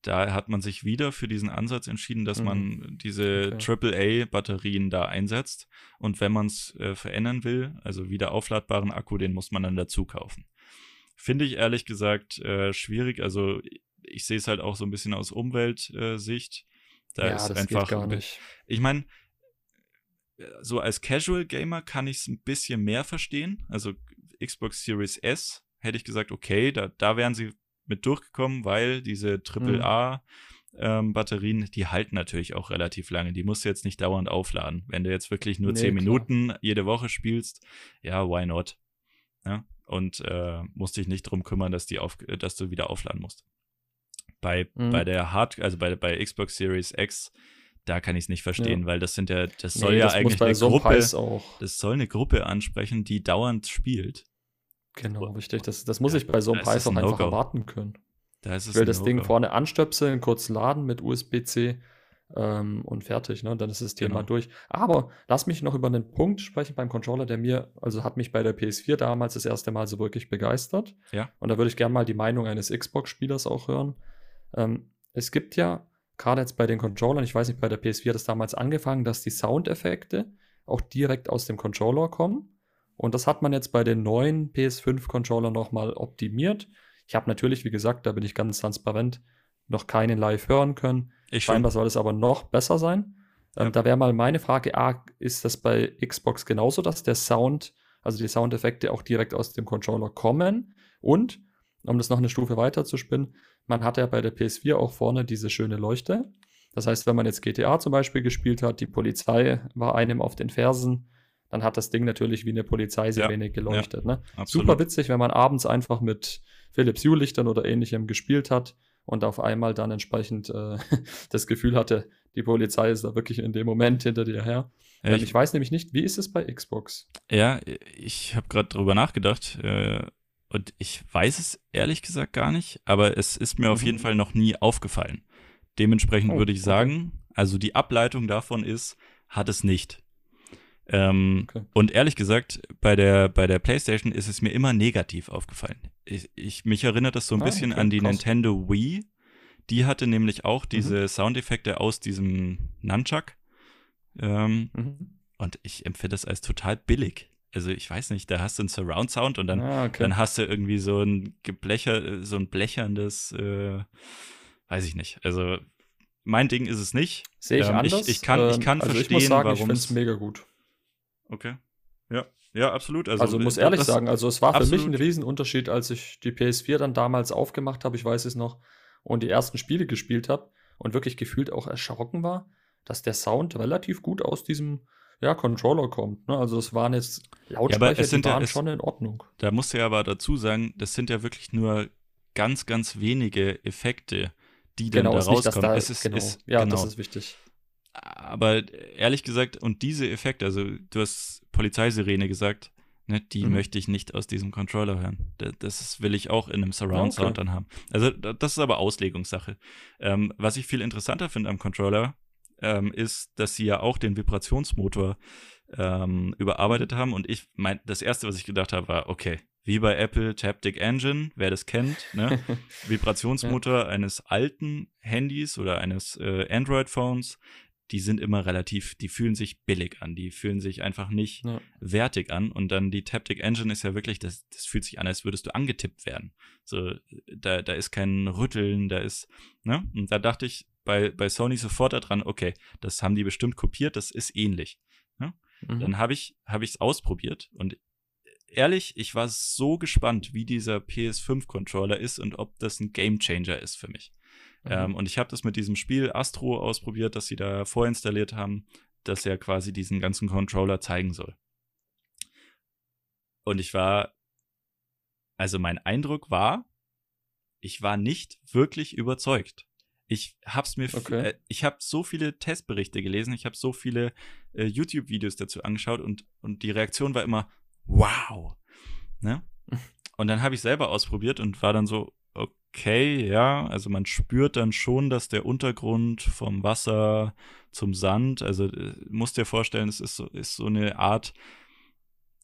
da hat man sich wieder für diesen Ansatz entschieden, dass mhm. man diese okay. AAA-Batterien da einsetzt. Und wenn man es äh, verändern will, also wieder aufladbaren Akku, den muss man dann dazu kaufen. Finde ich ehrlich gesagt äh, schwierig. Also ich sehe es halt auch so ein bisschen aus Umweltsicht. da ja, ist einfach. Ich meine, so als Casual Gamer kann ich es ein bisschen mehr verstehen. Also Xbox Series S hätte ich gesagt, okay, da, da wären sie mit durchgekommen, weil diese AAA ähm, Batterien, die halten natürlich auch relativ lange. Die musst du jetzt nicht dauernd aufladen. Wenn du jetzt wirklich nur nee, 10 Minuten jede Woche spielst, ja, why not? Ja? Und äh, musst dich nicht drum kümmern, dass, die auf, dass du wieder aufladen musst. Bei, mhm. bei der Hard, also bei, bei Xbox Series X, da kann ich es nicht verstehen, ja. weil das sind ja, das soll nee, ja das eigentlich eine so Gruppe, das soll eine Gruppe ansprechen, die dauernd spielt. Genau, richtig. Das, das muss ja, ich bei so einem Preis auch einfach erwarten können. Da ich will das Ding vorne anstöpseln, kurz laden mit USB-C ähm, und fertig. Ne? Dann ist das Thema genau. durch. Aber lass mich noch über einen Punkt sprechen beim Controller, der mir, also hat mich bei der PS4 damals das erste Mal so wirklich begeistert. Ja. Und da würde ich gerne mal die Meinung eines Xbox-Spielers auch hören. Ähm, es gibt ja, gerade jetzt bei den Controllern, ich weiß nicht, bei der PS4 hat es damals angefangen, dass die Soundeffekte auch direkt aus dem Controller kommen. Und das hat man jetzt bei den neuen PS5-Controllern nochmal optimiert. Ich habe natürlich, wie gesagt, da bin ich ganz transparent, noch keinen live hören können. Ich Scheinbar soll es aber noch besser sein. Ähm, ja. Da wäre mal meine Frage, A, ist das bei Xbox genauso, dass der Sound, also die Soundeffekte auch direkt aus dem Controller kommen? Und, um das noch eine Stufe weiter zu spinnen, man hat ja bei der PS4 auch vorne diese schöne Leuchte. Das heißt, wenn man jetzt GTA zum Beispiel gespielt hat, die Polizei war einem auf den Fersen, dann hat das Ding natürlich wie eine Polizeisirene ja, geleuchtet. Ja, ne? Super witzig, wenn man abends einfach mit Philips Hue-Lichtern oder ähnlichem gespielt hat und auf einmal dann entsprechend äh, (laughs) das Gefühl hatte, die Polizei ist da wirklich in dem Moment hinter dir her. Ja, ich, ich, weiß nämlich nicht, wie ist es bei Xbox? Ja, ich habe gerade drüber nachgedacht äh, und ich weiß es ehrlich gesagt gar nicht, aber es ist mir mhm. auf jeden Fall noch nie aufgefallen. Dementsprechend oh, würde ich sagen, okay. also die Ableitung davon ist, hat es nicht. Ähm, okay. Und ehrlich gesagt, bei der, bei der PlayStation ist es mir immer negativ aufgefallen. Ich, ich mich erinnert das so ein ah, bisschen okay, an die krass. Nintendo Wii. Die hatte nämlich auch mhm. diese mhm. Soundeffekte aus diesem Nunchuck. Ähm, mhm. Und ich empfinde das als total billig. Also ich weiß nicht, da hast du einen Surround Sound und dann, ah, okay. dann hast du irgendwie so ein Geblecher, so ein blecherndes, äh, weiß ich nicht. Also mein Ding ist es nicht. Sehe ich ähm, anders. Ich, ich, kann, ich kann ähm, also verstehen, ich warum. Ich finde es mega gut. Okay. Ja, ja, absolut. Also, also muss ehrlich sagen, also es war absolut. für mich ein Riesenunterschied, als ich die PS4 dann damals aufgemacht habe, ich weiß es noch, und die ersten Spiele gespielt habe und wirklich gefühlt auch erschrocken war, dass der Sound relativ gut aus diesem ja, Controller kommt. Ne? Also es waren jetzt Lautsprecher, ja, die waren ja, schon in Ordnung. Da musst du ja aber dazu sagen, das sind ja wirklich nur ganz, ganz wenige Effekte, die genau, dann da rauskommen. Da, es ist, genau. ist, ja, genau. das ist wichtig aber ehrlich gesagt, und diese Effekte, also du hast Polizeisirene gesagt, ne, die mhm. möchte ich nicht aus diesem Controller hören. Das will ich auch in einem Surround Sound okay. dann haben. Also das ist aber Auslegungssache. Ähm, was ich viel interessanter finde am Controller, ähm, ist, dass sie ja auch den Vibrationsmotor ähm, überarbeitet haben. Und ich mein, das erste, was ich gedacht habe, war, okay, wie bei Apple Taptic Engine, wer das kennt, ne? (laughs) Vibrationsmotor ja. eines alten Handys oder eines äh, Android-Phones die sind immer relativ, die fühlen sich billig an, die fühlen sich einfach nicht ja. wertig an. Und dann die Taptic Engine ist ja wirklich, das, das fühlt sich an, als würdest du angetippt werden. So, da, da ist kein Rütteln, da ist, ne? Und da dachte ich bei, bei Sony sofort daran, okay, das haben die bestimmt kopiert, das ist ähnlich. Ne? Mhm. Dann habe ich es hab ausprobiert und ehrlich, ich war so gespannt, wie dieser PS5-Controller ist und ob das ein Gamechanger ist für mich. Mhm. Ähm, und ich habe das mit diesem Spiel Astro ausprobiert, das sie da vorinstalliert haben, das ja quasi diesen ganzen Controller zeigen soll. Und ich war, also mein Eindruck war, ich war nicht wirklich überzeugt. Ich hab's mir, okay. äh, ich habe so viele Testberichte gelesen, ich habe so viele äh, YouTube-Videos dazu angeschaut und und die Reaktion war immer wow, ne? (laughs) Und dann habe ich selber ausprobiert und war dann so okay, ja. Also man spürt dann schon, dass der Untergrund vom Wasser zum Sand, also äh, musst dir vorstellen, es ist so, ist so eine Art,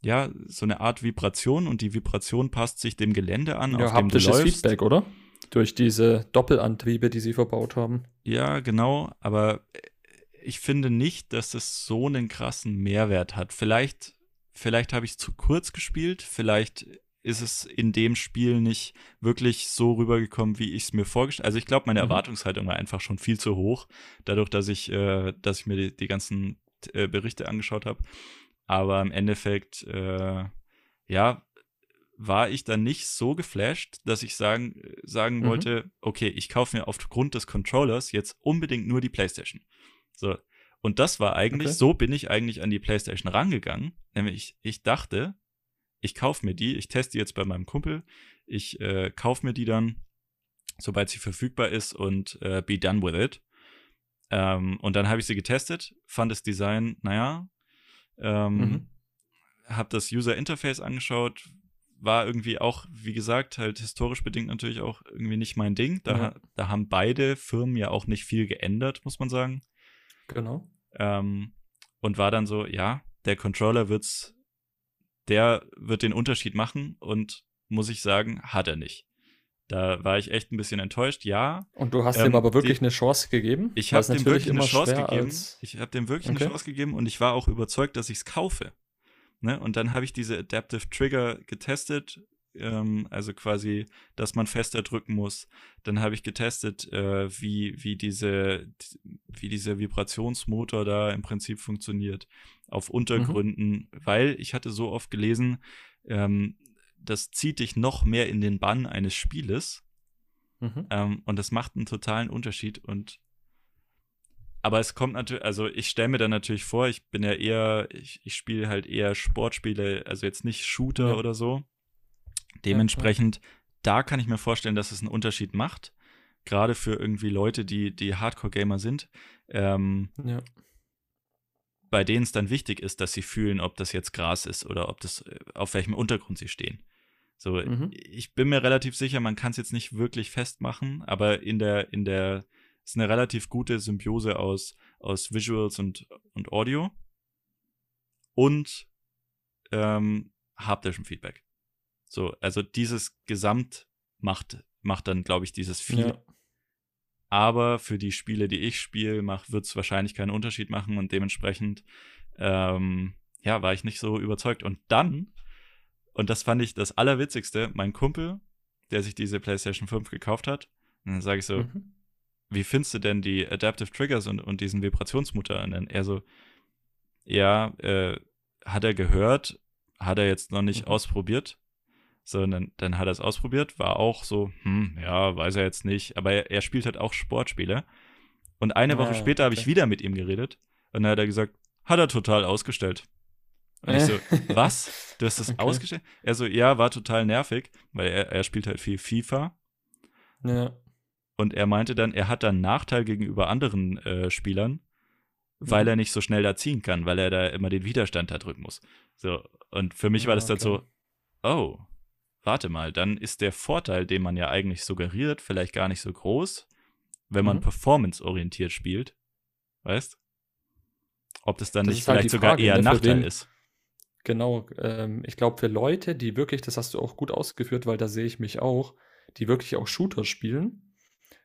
ja, so eine Art Vibration und die Vibration passt sich dem Gelände an, ja, auf dem du läufst. Feedback, oder? Durch diese Doppelantriebe, die sie verbaut haben. Ja, genau, aber äh, ich finde nicht, dass es so einen krassen Mehrwert hat. Vielleicht, vielleicht habe ich zu kurz gespielt, vielleicht ist es in dem Spiel nicht wirklich so rübergekommen, wie ich es mir vorgestellt Also ich glaube, meine mhm. Erwartungshaltung war einfach schon viel zu hoch, dadurch, dass ich, äh, dass ich mir die, die ganzen äh, Berichte angeschaut habe. Aber im Endeffekt, äh, ja, war ich dann nicht so geflasht, dass ich sagen, sagen mhm. wollte, okay, ich kaufe mir aufgrund des Controllers jetzt unbedingt nur die PlayStation. So. Und das war eigentlich, okay. so bin ich eigentlich an die PlayStation rangegangen. Nämlich, ich dachte, ich kaufe mir die, ich teste die jetzt bei meinem Kumpel, ich äh, kaufe mir die dann, sobald sie verfügbar ist und äh, be done with it. Ähm, und dann habe ich sie getestet, fand das Design, naja, ähm, mhm. habe das User Interface angeschaut, war irgendwie auch, wie gesagt, halt historisch bedingt natürlich auch irgendwie nicht mein Ding. Da, ja. da haben beide Firmen ja auch nicht viel geändert, muss man sagen. Genau. Ähm, und war dann so, ja, der Controller wird's der wird den Unterschied machen und muss ich sagen, hat er nicht. Da war ich echt ein bisschen enttäuscht, ja. Und du hast ähm, ihm aber wirklich die, eine Chance gegeben? Ich habe dem wirklich eine Chance gegeben. Ich habe dem wirklich okay. eine Chance gegeben und ich war auch überzeugt, dass ich es kaufe. Ne? Und dann habe ich diese Adaptive Trigger getestet, ähm, also quasi, dass man fester drücken muss. Dann habe ich getestet, äh, wie, wie, diese, wie dieser Vibrationsmotor da im Prinzip funktioniert auf Untergründen, mhm. weil ich hatte so oft gelesen, ähm, das zieht dich noch mehr in den Bann eines Spieles. Mhm. Ähm, und das macht einen totalen Unterschied. Und aber es kommt natürlich, also ich stelle mir dann natürlich vor, ich bin ja eher, ich, ich spiele halt eher Sportspiele, also jetzt nicht Shooter ja. oder so. Dementsprechend, ja, da kann ich mir vorstellen, dass es einen Unterschied macht. Gerade für irgendwie Leute, die, die Hardcore-Gamer sind. Ähm, ja. Bei denen es dann wichtig ist, dass sie fühlen, ob das jetzt Gras ist oder ob das, äh, auf welchem Untergrund sie stehen. So, mhm. ich bin mir relativ sicher, man kann es jetzt nicht wirklich festmachen, aber in der, in der ist eine relativ gute Symbiose aus, aus Visuals und, und Audio und ähm, haptischem Feedback. So, also dieses Gesamt macht, macht dann, glaube ich, dieses viel. Ja. Aber für die Spiele, die ich spiele, wird es wahrscheinlich keinen Unterschied machen und dementsprechend, ähm, ja, war ich nicht so überzeugt. Und dann, und das fand ich das Allerwitzigste, mein Kumpel, der sich diese PlayStation 5 gekauft hat, und dann sage ich so, mhm wie findest du denn die Adaptive Triggers und, und diesen Vibrationsmutter? Und dann er so, ja, äh, hat er gehört, hat er jetzt noch nicht mhm. ausprobiert. So, und dann, dann hat er es ausprobiert, war auch so, hm, ja, weiß er jetzt nicht, aber er, er spielt halt auch Sportspiele. Und eine ah, Woche später okay. habe ich wieder mit ihm geredet und dann hat er gesagt, hat er total ausgestellt. Und ich so, was? Du hast (laughs) das okay. ausgestellt? Er so, ja, war total nervig, weil er, er spielt halt viel FIFA. Ja. Und er meinte dann, er hat dann Nachteil gegenüber anderen äh, Spielern, weil mhm. er nicht so schnell da ziehen kann, weil er da immer den Widerstand da drücken muss. So, und für mich ja, war das dann so, oh, warte mal, dann ist der Vorteil, den man ja eigentlich suggeriert, vielleicht gar nicht so groß, wenn man mhm. performance-orientiert spielt. Weißt? Ob das dann das nicht halt vielleicht halt sogar eher ein ne, Nachteil wen, ist. Genau, ähm, ich glaube, für Leute, die wirklich, das hast du auch gut ausgeführt, weil da sehe ich mich auch, die wirklich auch Shooter spielen,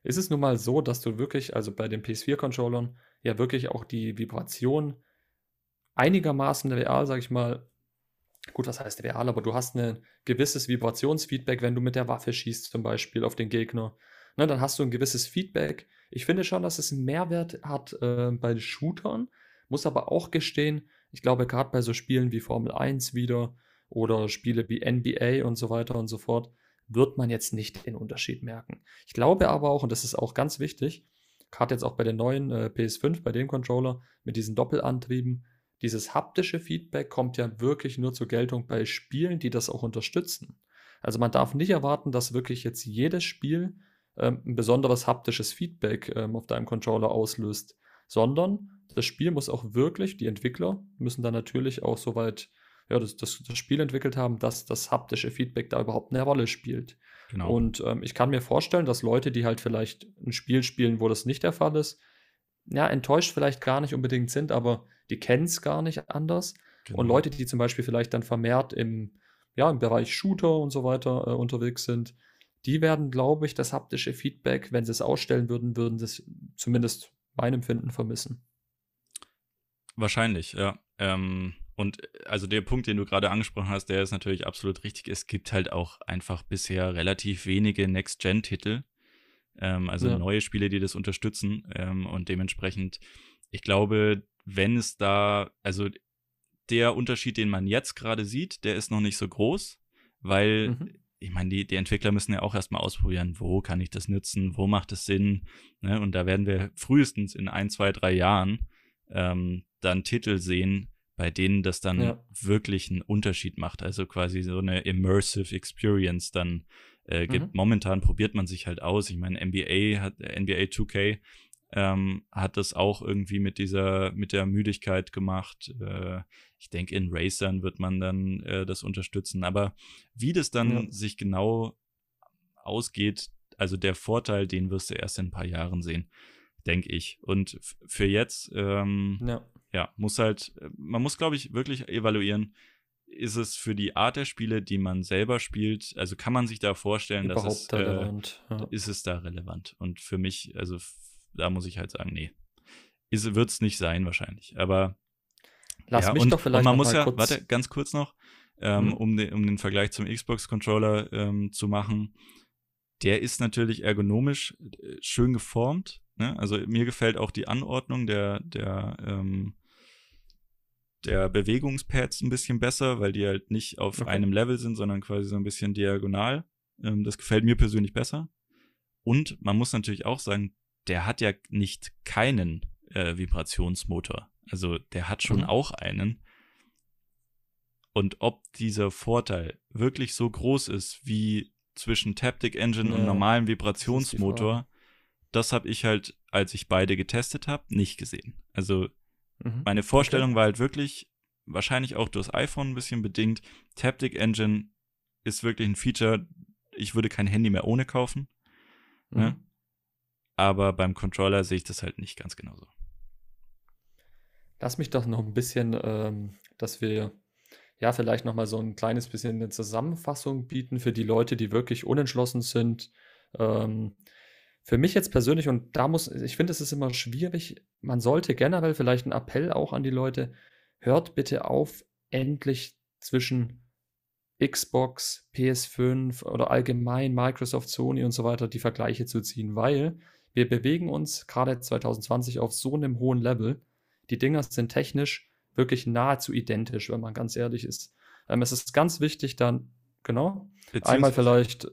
ist es nun mal so, dass du wirklich, also bei den PS4-Controllern, ja wirklich auch die Vibration einigermaßen real, sag ich mal, gut, was heißt real, aber du hast ein gewisses Vibrationsfeedback, wenn du mit der Waffe schießt, zum Beispiel auf den Gegner. Ne, dann hast du ein gewisses Feedback. Ich finde schon, dass es einen Mehrwert hat äh, bei Shootern, muss aber auch gestehen, ich glaube, gerade bei so Spielen wie Formel 1 wieder oder Spiele wie NBA und so weiter und so fort, wird man jetzt nicht den Unterschied merken. Ich glaube aber auch, und das ist auch ganz wichtig, gerade jetzt auch bei den neuen äh, PS5, bei dem Controller mit diesen Doppelantrieben, dieses haptische Feedback kommt ja wirklich nur zur Geltung bei Spielen, die das auch unterstützen. Also man darf nicht erwarten, dass wirklich jetzt jedes Spiel ähm, ein besonderes haptisches Feedback ähm, auf deinem Controller auslöst, sondern das Spiel muss auch wirklich, die Entwickler müssen dann natürlich auch soweit ja, das, das, das Spiel entwickelt haben, dass das haptische Feedback da überhaupt eine Rolle spielt. Genau. Und ähm, ich kann mir vorstellen, dass Leute, die halt vielleicht ein Spiel spielen, wo das nicht der Fall ist, ja, enttäuscht vielleicht gar nicht unbedingt sind, aber die kennen es gar nicht anders. Genau. Und Leute, die zum Beispiel vielleicht dann vermehrt im, ja, im Bereich Shooter und so weiter äh, unterwegs sind, die werden, glaube ich, das haptische Feedback, wenn sie es ausstellen würden, würden das zumindest meinem Empfinden vermissen. Wahrscheinlich, ja. Ähm, und äh, also der Punkt, den du gerade angesprochen hast, der ist natürlich absolut richtig. Es gibt halt auch einfach bisher relativ wenige Next-Gen-Titel, ähm, also ja. neue Spiele, die das unterstützen. Ähm, und dementsprechend, ich glaube, wenn es da, also der Unterschied, den man jetzt gerade sieht, der ist noch nicht so groß, weil mhm. ich meine, die, die Entwickler müssen ja auch erstmal ausprobieren, wo kann ich das nutzen, wo macht es Sinn. Ne? Und da werden wir frühestens in ein, zwei, drei Jahren ähm, dann Titel sehen, bei denen das dann ja. wirklich einen Unterschied macht. Also quasi so eine immersive Experience dann äh, gibt. Mhm. Momentan probiert man sich halt aus. Ich meine, NBA hat NBA 2K ähm, hat das auch irgendwie mit dieser mit der Müdigkeit gemacht. Äh, ich denke, in Racern wird man dann äh, das unterstützen. Aber wie das dann ja. sich genau ausgeht, also der Vorteil, den wirst du erst in ein paar Jahren sehen, denke ich. Und für jetzt ähm, ja ja, muss halt, äh, man muss, glaube ich, wirklich evaluieren, ist es für die Art der Spiele, die man selber spielt, also kann man sich da vorstellen, Überhaupt dass es, relevant, äh, ja. ist es da relevant? Und für mich, also da muss ich halt sagen, nee, wird es nicht sein wahrscheinlich. Aber Lass ja, mich und, doch vielleicht und man muss ja, warte, ganz kurz noch, ähm, mhm. um, den, um den Vergleich zum Xbox-Controller ähm, zu machen. Der ist natürlich ergonomisch äh, schön geformt. Ne? Also mir gefällt auch die Anordnung der, der, ähm, der Bewegungspads ein bisschen besser, weil die halt nicht auf okay. einem Level sind, sondern quasi so ein bisschen diagonal. Ähm, das gefällt mir persönlich besser. Und man muss natürlich auch sagen, der hat ja nicht keinen äh, Vibrationsmotor. Also der hat schon mhm. auch einen. Und ob dieser Vorteil wirklich so groß ist wie zwischen Taptic Engine ja, und normalem Vibrationsmotor, das, das habe ich halt, als ich beide getestet habe, nicht gesehen. Also mhm. meine Vorstellung okay. war halt wirklich, wahrscheinlich auch durchs iPhone ein bisschen bedingt, Taptic Engine ist wirklich ein Feature, ich würde kein Handy mehr ohne kaufen. Ne? Mhm. Ne? Aber beim Controller sehe ich das halt nicht ganz genauso. Lass mich doch noch ein bisschen, ähm, dass wir ja vielleicht noch mal so ein kleines bisschen eine Zusammenfassung bieten für die Leute, die wirklich unentschlossen sind. Ähm, für mich jetzt persönlich, und da muss, ich finde, es ist immer schwierig, man sollte generell vielleicht einen Appell auch an die Leute, hört bitte auf, endlich zwischen Xbox, PS5 oder allgemein Microsoft, Sony und so weiter die Vergleiche zu ziehen, weil wir bewegen uns gerade 2020 auf so einem hohen Level. Die Dinger sind technisch wirklich nahezu identisch, wenn man ganz ehrlich ist. Ähm, es ist ganz wichtig, dann, genau, einmal vielleicht.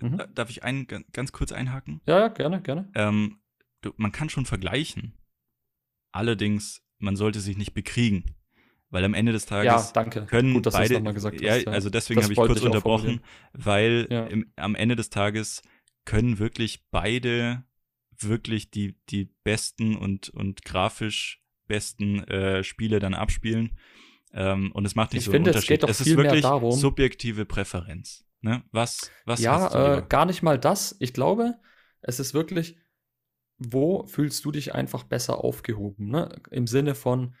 Mhm. Darf ich einen ganz kurz einhaken? Ja, ja gerne, gerne. Ähm, du, man kann schon vergleichen. Allerdings, man sollte sich nicht bekriegen. Weil am Ende des Tages ja, danke. können Gut, beide, ja, hast, ja. also deswegen habe ich kurz unterbrochen, weil im, am Ende des Tages können wirklich beide wirklich die, die besten und, und grafisch besten äh, Spiele dann abspielen. Ähm, und es macht nicht ich so finde, einen Unterschied. Es, geht doch es ist wirklich darum, subjektive Präferenz. Ne? Was, was Ja, äh, gar nicht mal das. Ich glaube, es ist wirklich, wo fühlst du dich einfach besser aufgehoben? Ne? Im Sinne von,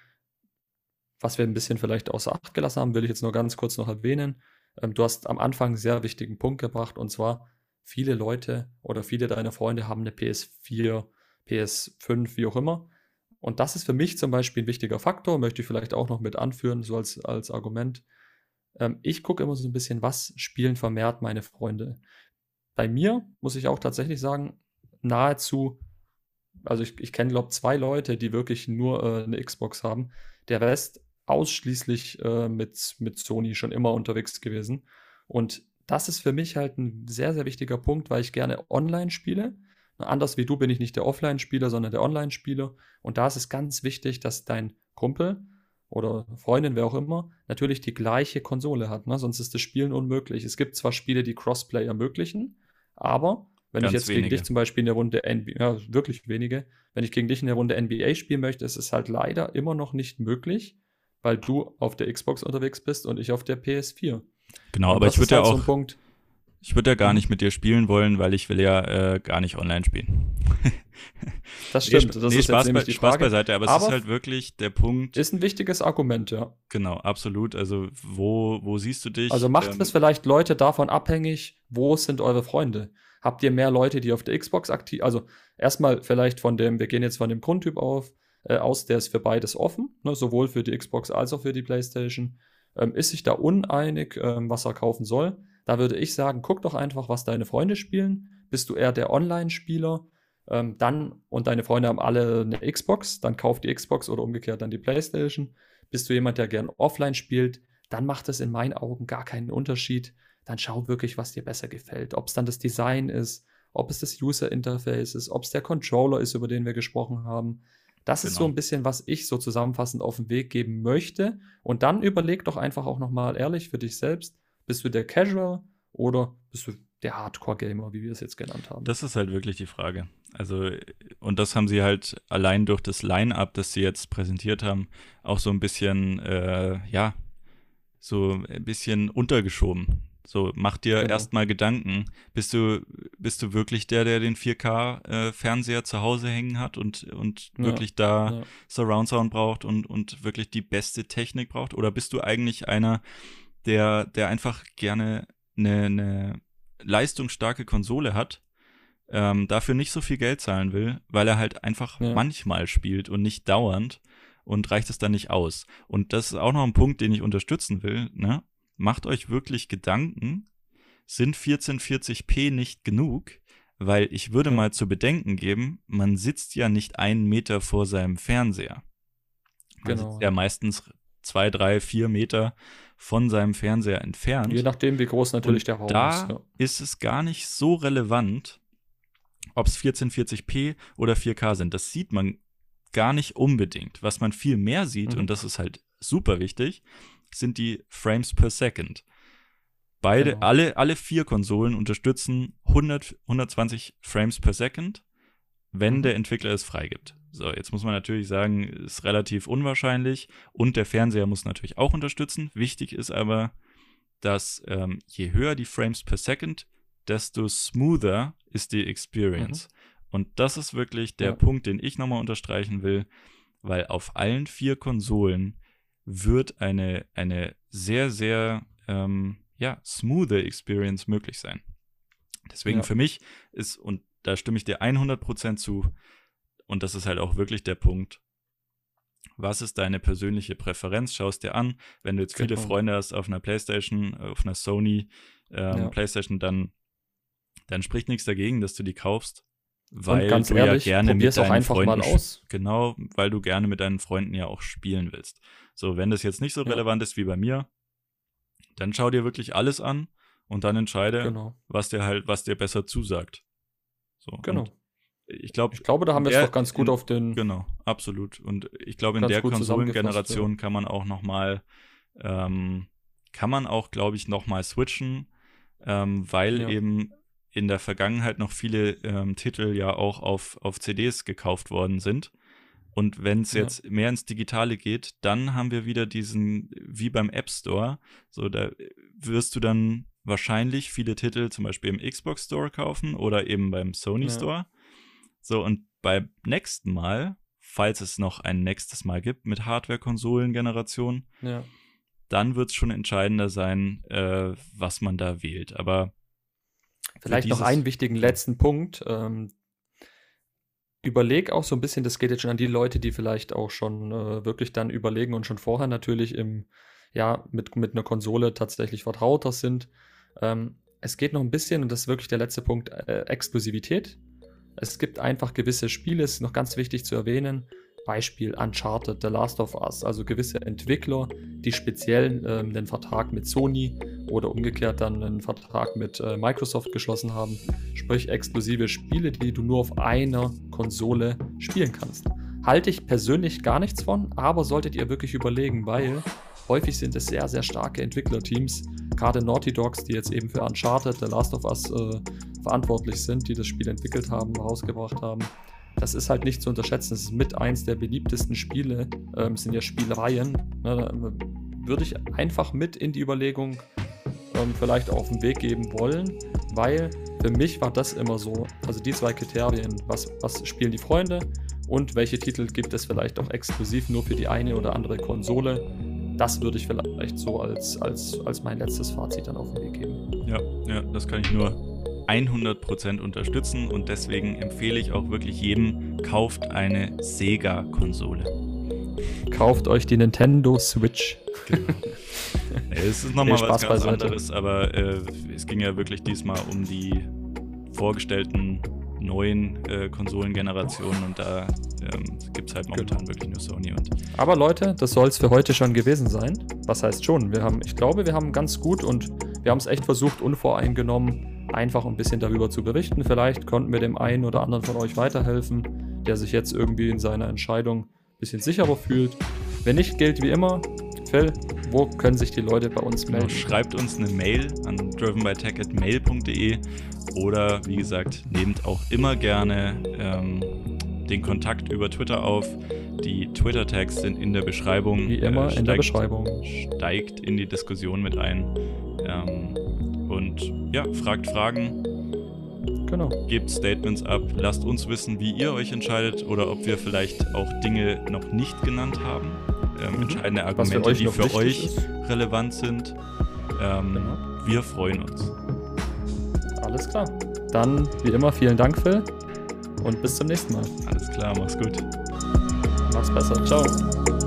was wir ein bisschen vielleicht außer Acht gelassen haben, will ich jetzt nur ganz kurz noch erwähnen. Ähm, du hast am Anfang einen sehr wichtigen Punkt gebracht und zwar, viele Leute oder viele deiner Freunde haben eine PS4, PS5, wie auch immer. Und das ist für mich zum Beispiel ein wichtiger Faktor, möchte ich vielleicht auch noch mit anführen, so als, als Argument. Ähm, ich gucke immer so ein bisschen, was spielen vermehrt meine Freunde. Bei mir muss ich auch tatsächlich sagen, nahezu, also ich, ich kenne, glaube zwei Leute, die wirklich nur äh, eine Xbox haben. Der Rest ausschließlich äh, mit, mit Sony schon immer unterwegs gewesen. Und das ist für mich halt ein sehr, sehr wichtiger Punkt, weil ich gerne online spiele. Anders wie du bin ich nicht der Offline-Spieler, sondern der Online-Spieler. Und da ist es ganz wichtig, dass dein Kumpel oder Freundin, wer auch immer, natürlich die gleiche Konsole hat. Ne? Sonst ist das Spielen unmöglich. Es gibt zwar Spiele, die Crossplay ermöglichen, aber wenn Ganz ich jetzt wenige. gegen dich zum Beispiel in der Runde NBA, ja, wirklich wenige, wenn ich gegen dich in der Runde NBA spielen möchte, ist es halt leider immer noch nicht möglich, weil du auf der Xbox unterwegs bist und ich auf der PS4. Genau, und aber ich würde halt ja auch. So ich würde ja gar nicht mit dir spielen wollen, weil ich will ja äh, gar nicht online spielen. (laughs) das stimmt. Das nee, ist Spaß, bei, Spaß beiseite, aber, aber es ist halt wirklich der Punkt. Ist ein wichtiges Argument, ja. Genau, absolut. Also wo, wo siehst du dich? Also macht ähm, es vielleicht Leute davon abhängig, wo sind eure Freunde? Habt ihr mehr Leute, die auf der Xbox aktiv, also erstmal vielleicht von dem, wir gehen jetzt von dem Grundtyp auf, äh, aus, der ist für beides offen, ne, sowohl für die Xbox als auch für die PlayStation. Ähm, ist sich da uneinig, ähm, was er kaufen soll? Da würde ich sagen, guck doch einfach, was deine Freunde spielen. Bist du eher der Online-Spieler? Ähm, dann, und deine Freunde haben alle eine Xbox, dann kauf die Xbox oder umgekehrt dann die PlayStation. Bist du jemand, der gern offline spielt? Dann macht es in meinen Augen gar keinen Unterschied. Dann schau wirklich, was dir besser gefällt. Ob es dann das Design ist, ob es das User Interface ist, ob es der Controller ist, über den wir gesprochen haben. Das genau. ist so genau. ein bisschen, was ich so zusammenfassend auf den Weg geben möchte. Und dann überleg doch einfach auch nochmal ehrlich für dich selbst, bist du der Casual oder bist du der Hardcore-Gamer, wie wir es jetzt genannt haben? Das ist halt wirklich die Frage. Also, und das haben sie halt allein durch das Line-Up, das sie jetzt präsentiert haben, auch so ein bisschen, äh, ja, so ein bisschen untergeschoben. So, mach dir genau. erstmal Gedanken. Bist du, bist du wirklich der, der den 4K-Fernseher äh, zu Hause hängen hat und, und ja, wirklich da ja. Surround Sound braucht und, und wirklich die beste Technik braucht? Oder bist du eigentlich einer, der, der einfach gerne eine, eine leistungsstarke Konsole hat, ähm, dafür nicht so viel Geld zahlen will, weil er halt einfach ja. manchmal spielt und nicht dauernd und reicht es dann nicht aus. Und das ist auch noch ein Punkt, den ich unterstützen will, ne? Macht euch wirklich Gedanken, sind 1440p nicht genug? Weil ich würde mal zu bedenken geben, man sitzt ja nicht einen Meter vor seinem Fernseher. Man genau. sitzt ja meistens zwei, drei, vier Meter von seinem Fernseher entfernt. Je nachdem, wie groß natürlich Und der Raum da ist. Da ja. ist es gar nicht so relevant, ob es 1440p oder 4K sind. Das sieht man gar nicht unbedingt. Was man viel mehr sieht, mhm. und das ist halt super wichtig, sind die Frames per Second. Beide, genau. alle, alle vier Konsolen unterstützen 100, 120 Frames per Second, wenn mhm. der Entwickler es freigibt. So, jetzt muss man natürlich sagen, ist relativ unwahrscheinlich und der Fernseher muss natürlich auch unterstützen. Wichtig ist aber, dass ähm, je höher die Frames per Second, desto smoother ist die Experience. Mhm. Und das ist wirklich der ja. Punkt, den ich nochmal unterstreichen will, weil auf allen vier Konsolen wird eine, eine sehr, sehr ähm, ja, smoothe Experience möglich sein. Deswegen ja. für mich ist, und da stimme ich dir 100% zu, und das ist halt auch wirklich der Punkt, was ist deine persönliche Präferenz? Schaust dir an. Wenn du jetzt viele genau. Freunde hast auf einer PlayStation, auf einer Sony ähm, ja. PlayStation, dann, dann spricht nichts dagegen, dass du die kaufst. Weil du ehrlich, ja gerne mit deinen Freunden genau, weil du gerne mit deinen Freunden ja auch spielen willst. So, wenn das jetzt nicht so ja. relevant ist wie bei mir, dann schau dir wirklich alles an und dann entscheide, genau. was dir halt, was dir besser zusagt. So, genau. ich glaube, ich glaube, da haben wir es doch ganz gut in, auf den. Genau, absolut. Und ich glaube, in der Konsolengeneration ja. kann man auch noch mal, ähm, kann man auch, glaube ich, noch mal switchen, ähm, weil ja. eben in der Vergangenheit noch viele ähm, Titel ja auch auf, auf CDs gekauft worden sind. Und wenn es jetzt ja. mehr ins Digitale geht, dann haben wir wieder diesen, wie beim App Store, so da wirst du dann wahrscheinlich viele Titel zum Beispiel im Xbox Store kaufen oder eben beim Sony ja. Store. So, und beim nächsten Mal, falls es noch ein nächstes Mal gibt mit Hardware-Konsolen-Generation, ja. dann wird es schon entscheidender sein, äh, was man da wählt. Aber Vielleicht noch einen wichtigen letzten Punkt. Ähm, überleg auch so ein bisschen, das geht jetzt schon an die Leute, die vielleicht auch schon äh, wirklich dann überlegen und schon vorher natürlich im, ja, mit, mit einer Konsole tatsächlich vertrauter sind. Ähm, es geht noch ein bisschen, und das ist wirklich der letzte Punkt, äh, Exklusivität. Es gibt einfach gewisse Spiele, ist noch ganz wichtig zu erwähnen, Beispiel Uncharted, The Last of Us, also gewisse Entwickler, die speziell ähm, den Vertrag mit Sony oder umgekehrt dann einen Vertrag mit äh, Microsoft geschlossen haben, sprich exklusive Spiele, die du nur auf einer Konsole spielen kannst. Halte ich persönlich gar nichts von, aber solltet ihr wirklich überlegen, weil häufig sind es sehr, sehr starke Entwicklerteams, gerade Naughty Dogs, die jetzt eben für Uncharted, The Last of Us äh, verantwortlich sind, die das Spiel entwickelt haben, rausgebracht haben das ist halt nicht zu unterschätzen. Das ist mit eins der beliebtesten Spiele, ähm, sind ja Spielreihen. Ne, würde ich einfach mit in die Überlegung ähm, vielleicht auf den Weg geben wollen, weil für mich war das immer so, also die zwei Kriterien, was, was spielen die Freunde und welche Titel gibt es vielleicht auch exklusiv nur für die eine oder andere Konsole. Das würde ich vielleicht so als, als, als mein letztes Fazit dann auf den Weg geben. Ja, ja, das kann ich nur 100% unterstützen und deswegen empfehle ich auch wirklich jedem, kauft eine Sega-Konsole. Kauft euch die Nintendo Switch. Genau. es ist nochmal was ganz beiseite. anderes, aber äh, es ging ja wirklich diesmal um die vorgestellten neuen äh, Konsolengenerationen und da ähm, gibt es halt momentan genau. wirklich nur Sony und. Aber Leute, das soll es für heute schon gewesen sein. Was heißt schon? Wir haben, ich glaube, wir haben ganz gut und wir haben es echt versucht, unvoreingenommen einfach ein bisschen darüber zu berichten. Vielleicht konnten wir dem einen oder anderen von euch weiterhelfen, der sich jetzt irgendwie in seiner Entscheidung ein bisschen sicherer fühlt. Wenn nicht, gilt wie immer, Phil, wo können sich die Leute bei uns melden? Schreibt uns eine Mail an drivenbytech.mail.de oder wie gesagt, nehmt auch immer gerne ähm, den Kontakt über Twitter auf. Die Twitter-Tags sind in der Beschreibung. Wie immer äh, steigt, in der Beschreibung. Steigt in die Diskussion mit ein. Ähm, und ja, fragt Fragen. Genau. Gebt Statements ab, lasst uns wissen, wie ihr euch entscheidet oder ob wir vielleicht auch Dinge noch nicht genannt haben. Ähm, mhm. Entscheidende Argumente, die für euch ist. relevant sind. Ähm, genau. Wir freuen uns. Alles klar. Dann, wie immer, vielen Dank, Phil. Und bis zum nächsten Mal. Alles klar, mach's gut. Mach's besser. Ciao.